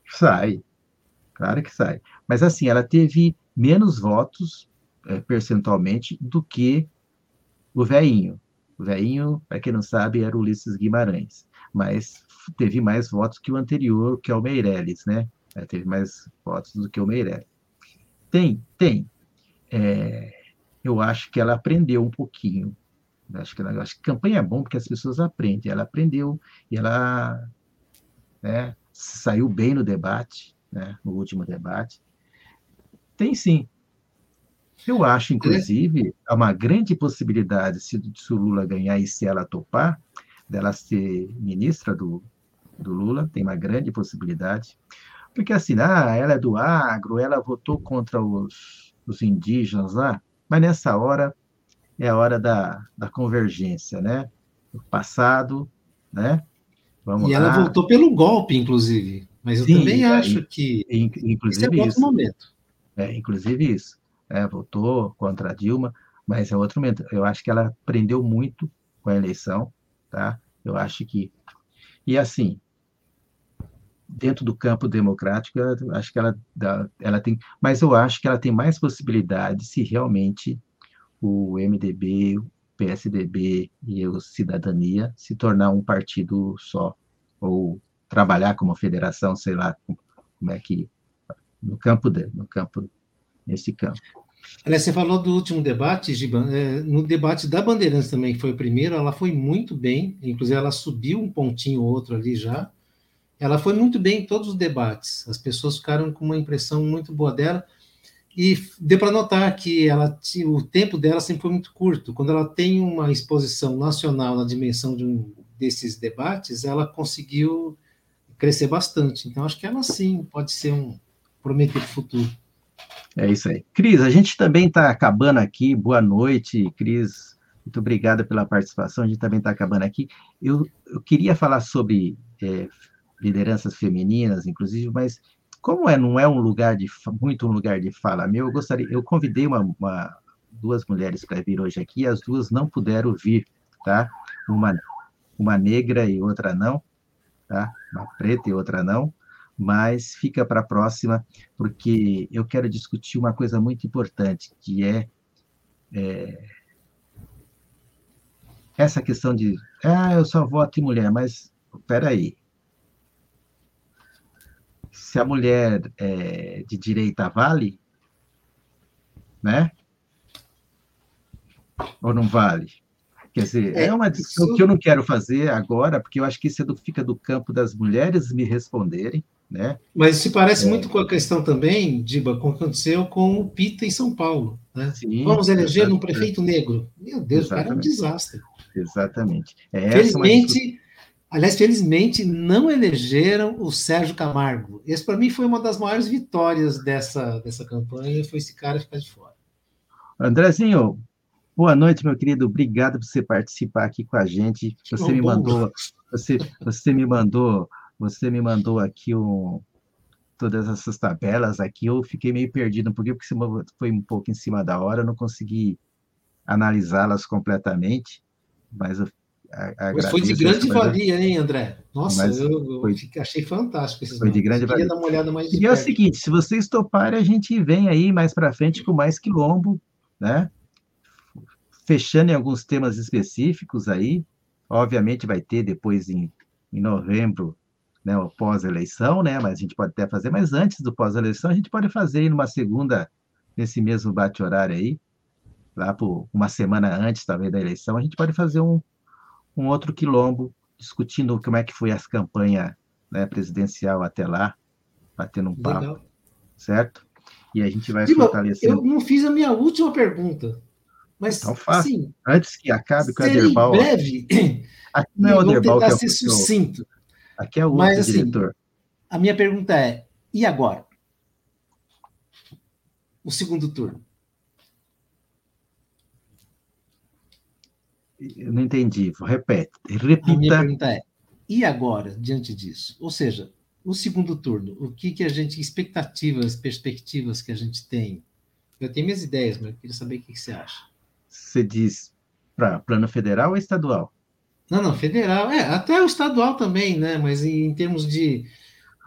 Sai, claro que sai. Mas assim, ela teve menos votos é, percentualmente do que o veinho. O veinho, para quem não sabe, era Ulisses Guimarães mas teve mais votos que o anterior, que é o Meirelles, né? É, teve mais votos do que o Meirelles. Tem, tem. É, eu acho que ela aprendeu um pouquinho. Eu acho que, ela, acho que campanha é bom porque as pessoas aprendem. Ela aprendeu e ela né, saiu bem no debate, né, no último debate. Tem sim. Eu acho, inclusive, há uma grande possibilidade, se, se o Lula ganhar e se ela topar, dela ser ministra do, do Lula, tem uma grande possibilidade. Porque assim, ah, ela é do agro, ela votou contra os, os indígenas lá, mas nessa hora é a hora da, da convergência, né? O passado, né? Vamos e lá. ela votou pelo golpe, inclusive. Mas eu Sim, também é, acho que inclusive é outro momento. É, inclusive isso. É, votou contra a Dilma, mas é outro momento. Eu acho que ela aprendeu muito com a eleição, tá? Eu acho que e assim dentro do campo democrático, acho que ela, ela tem, mas eu acho que ela tem mais possibilidade se realmente o MDB, o PSDB e o Cidadania se tornar um partido só ou trabalhar como federação, sei lá, como é que no campo de, no campo nesse campo. Aliás, você falou do último debate, Giban. É, no debate da Bandeirantes também, que foi o primeiro, ela foi muito bem, inclusive ela subiu um pontinho ou outro ali já. Ela foi muito bem em todos os debates. As pessoas ficaram com uma impressão muito boa dela. E deu para notar que ela, o tempo dela sempre foi muito curto. Quando ela tem uma exposição nacional na dimensão de um desses debates, ela conseguiu crescer bastante. Então, acho que ela sim pode ser um prometer futuro. É isso aí. Cris, a gente também está acabando aqui. Boa noite, Cris. Muito obrigada pela participação. A gente também está acabando aqui. Eu, eu, queria falar sobre é, lideranças femininas, inclusive, mas como é, não é um lugar de muito um lugar de fala meu, eu gostaria, eu convidei uma, uma duas mulheres para vir hoje aqui, as duas não puderam vir tá? Uma, uma negra e outra não, tá? Uma preta e outra não, mas fica para a próxima, porque eu quero discutir uma coisa muito importante, que é, é essa questão de, ah, eu só voto em mulher, mas espera aí. Se a mulher é de direita vale, né? Ou não vale? Quer dizer, é, é uma discussão isso... que eu não quero fazer agora, porque eu acho que isso é do, fica do campo das mulheres me responderem, né? Mas se parece é. muito com a questão também, Diba, com o que aconteceu com o Pita em São Paulo. Né? Sim, Vamos eleger um prefeito negro. Meu Deus, o cara é um desastre. Exatamente. É felizmente, aliás, felizmente não elegeram o Sérgio Camargo. Esse, para mim, foi uma das maiores vitórias dessa, dessa campanha, foi esse cara ficar de fora. Andrezinho, boa noite, meu querido. Obrigado por você participar aqui com a gente. Você me mandou, você, você me mandou, você me mandou aqui um, todas essas tabelas aqui. Eu fiquei meio perdido, porque porque foi um pouco em cima da hora, eu não consegui analisá-las completamente mas eu mas foi de grande valia, hein, André? Nossa, eu, eu foi, achei fantástico esses Foi de grande valia. dar uma olhada mais E é o seguinte, se vocês toparem, a gente vem aí mais para frente com mais quilombo, né? Fechando em alguns temas específicos aí. Obviamente vai ter depois em, em novembro, né, o pós-eleição, né? Mas a gente pode até fazer, mas antes do pós-eleição, a gente pode fazer em uma segunda, nesse mesmo bate-horário aí, lá por uma semana antes, talvez, da eleição, a gente pode fazer um, um outro quilombo discutindo como é que foi as campanhas né, presidencial até lá, batendo um papo, Legal. certo? E a gente vai Digo, fortalecendo. Eu não fiz a minha última pergunta, mas então, assim, antes que acabe com o Aderbal. breve, aqui não é o Aderbal que é o ser sucinto. Aqui é o mas, assim, diretor. A minha pergunta é: e agora? O segundo turno. Eu não entendi. Repete. Repita. A minha pergunta é: e agora, diante disso? Ou seja, o segundo turno, o que, que a gente, expectativas, perspectivas que a gente tem? Eu tenho minhas ideias, mas eu queria saber o que, que você acha. Você diz para plano federal ou estadual? Não, não, federal, é, até o estadual também, né? Mas em, termos de,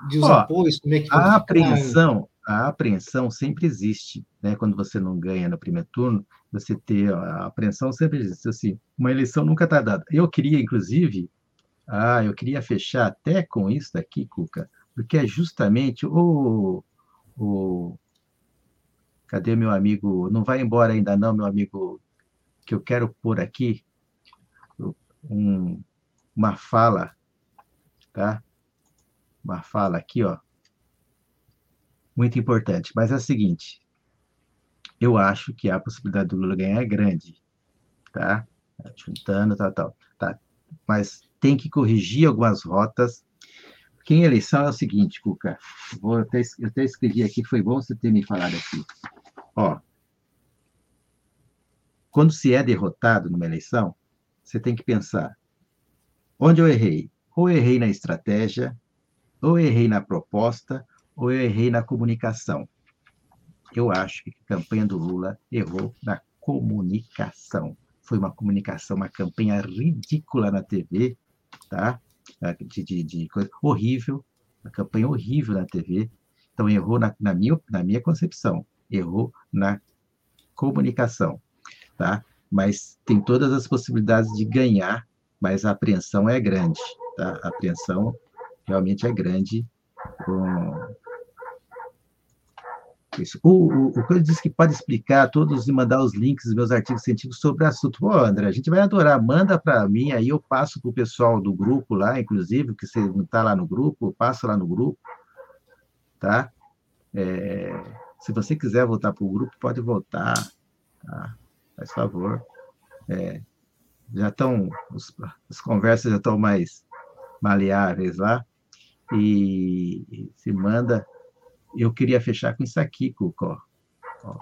de os Ó, apoios, como é que a apreensão, a apreensão sempre existe, né? Quando você não ganha no primeiro turno, você ter a apreensão sempre existe. Assim, uma eleição nunca está dada. Eu queria, inclusive, ah, eu queria fechar até com isso daqui, Cuca, porque é justamente o, o cadê meu amigo? Não vai embora ainda não, meu amigo, que eu quero pôr aqui um, uma fala, tá? Uma fala aqui, ó. Muito importante, mas é o seguinte, eu acho que a possibilidade do Lula ganhar é grande, tá? Juntando, tal, tal, tá. Mas tem que corrigir algumas rotas. Porque em eleição é o seguinte, Cuca, vou até, eu até escrevi aqui, foi bom você ter me falado aqui. Ó, quando se é derrotado numa eleição, você tem que pensar, onde eu errei? Ou errei na estratégia, ou errei na proposta, ou eu errei na comunicação eu acho que a campanha do Lula errou na comunicação. Foi uma comunicação, uma campanha ridícula na TV, tá? De, de, de coisa horrível, uma campanha horrível na TV. Então, errou na, na, minha, na minha concepção, errou na comunicação, tá? Mas tem todas as possibilidades de ganhar, mas a apreensão é grande, tá? A apreensão realmente é grande com, isso. O, o, o Coelho disse que pode explicar todos e mandar os links dos meus artigos científicos sobre o assunto. Pô, André, a gente vai adorar. Manda para mim, aí eu passo para o pessoal do grupo lá, inclusive, que você não está lá no grupo, eu passo lá no grupo, tá? É, se você quiser voltar para o grupo, pode voltar, tá? Faz favor. É, já estão, as conversas já estão mais maleáveis lá, e se manda eu queria fechar com isso aqui, Cuco. Ó.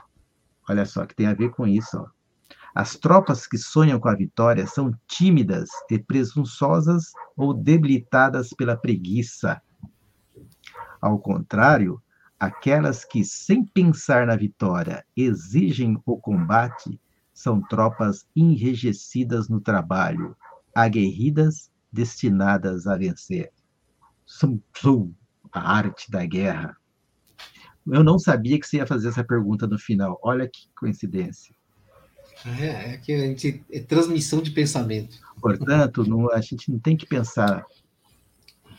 Olha só, que tem a ver com isso. Ó. As tropas que sonham com a vitória são tímidas e presunçosas ou debilitadas pela preguiça. Ao contrário, aquelas que, sem pensar na vitória, exigem o combate, são tropas enrijecidas no trabalho, aguerridas, destinadas a vencer. Tzu, a arte da guerra. Eu não sabia que você ia fazer essa pergunta no final. Olha que coincidência. É, é que a gente é transmissão de pensamento. Portanto, não, a gente não tem que pensar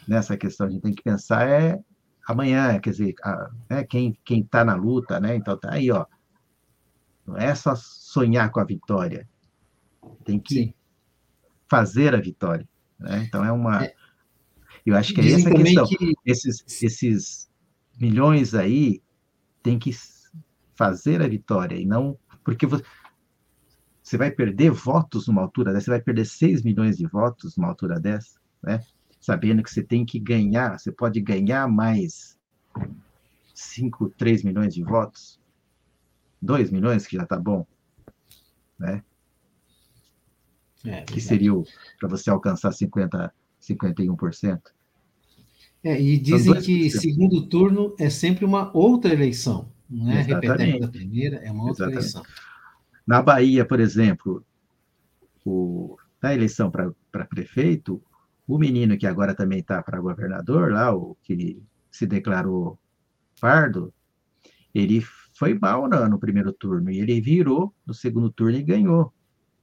nessa questão, a gente tem que pensar é amanhã, quer dizer, a, né, quem quem está na luta, né? Então tá aí, ó. Não é só sonhar com a vitória, tem que Sim. fazer a vitória. Né? Então é uma, é. eu acho que é essa a questão. Que... Esses esses milhões aí tem que fazer a vitória e não porque você, você vai perder votos numa altura dessa, você vai perder 6 milhões de votos numa altura dessa, né? Sabendo que você tem que ganhar, você pode ganhar mais 5, 3 milhões de votos, 2 milhões, que já está bom, né? É, que seria para você alcançar 50, 51%. É, e dizem que segundo turno é sempre uma outra eleição, não é repetente da primeira, é uma outra Exatamente. eleição. Na Bahia, por exemplo, o, na eleição para prefeito, o menino que agora também está para governador, lá, o que se declarou pardo, ele foi mal no, no primeiro turno, e ele virou no segundo turno e ganhou.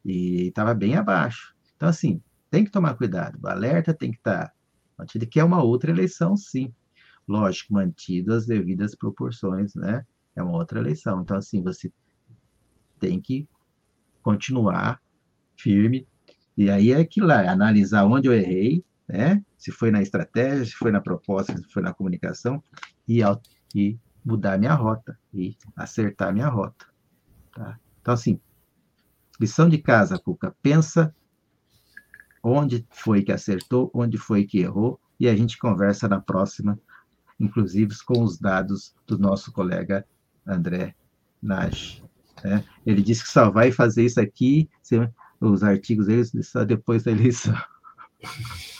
E estava bem abaixo. Então, assim, tem que tomar cuidado. O alerta tem que estar tá mantido, que é uma outra eleição, sim. Lógico, mantido as devidas proporções, né? É uma outra eleição. Então, assim, você tem que continuar firme. E aí é que lá, analisar onde eu errei, né? Se foi na estratégia, se foi na proposta, se foi na comunicação, e, e mudar minha rota, e acertar minha rota. Tá? Então, assim, lição de casa, Cuca, pensa onde foi que acertou, onde foi que errou, e a gente conversa na próxima, inclusive com os dados do nosso colega André Nage. Né? Ele disse que só vai fazer isso aqui, os artigos deles, só depois da eleição. [laughs]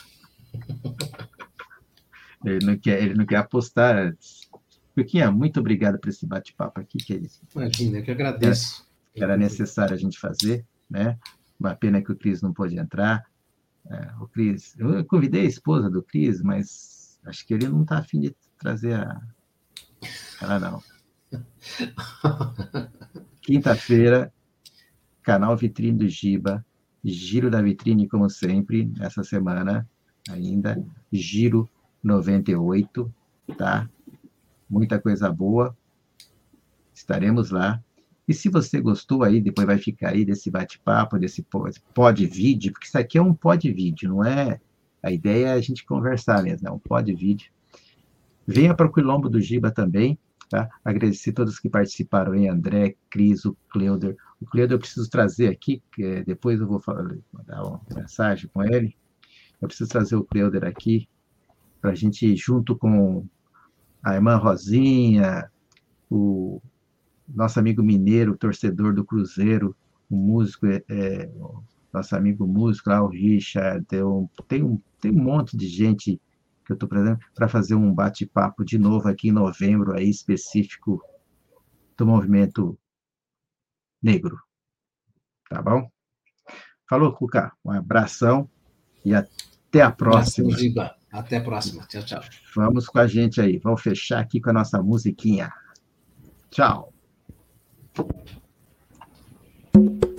Ele não quer, ele não quer apostar antes. Piquinha, muito obrigado por esse bate-papo aqui, querido. Imagina, eu que agradeço. Era, era necessário a gente fazer, né? Uma pena que o Cris não pôde entrar. É, o Cris, eu convidei a esposa do Cris, mas acho que ele não está afim de trazer a. Ela não. [laughs] Quinta-feira, canal Vitrine do Giba, giro da vitrine, como sempre, essa semana ainda, giro 98, tá? Muita coisa boa, estaremos lá. E se você gostou aí, depois vai ficar aí desse bate-papo, desse pod vídeo, porque isso aqui é um pod vídeo, não é? A ideia é a gente conversar mesmo, é um pod vídeo. Venha para o Quilombo do Giba também, Tá? Agradecer a todos que participaram aí, André, Cris, o Cleuder. O Cleuder eu preciso trazer aqui, que depois eu vou falar, mandar uma mensagem com ele. Eu preciso trazer o Cleuder aqui, para a gente, junto com a irmã Rosinha, o nosso amigo mineiro, torcedor do Cruzeiro, o músico, é, é, nosso amigo músico lá, o Richard, tem um, tem um, tem um monte de gente que eu estou para fazer um bate-papo de novo aqui em novembro, aí específico do movimento negro. Tá bom? Falou, Cuca. Um abração e até a próxima. Até a próxima. Tchau, tchau. Vamos com a gente aí. Vamos fechar aqui com a nossa musiquinha. Tchau. Thank you.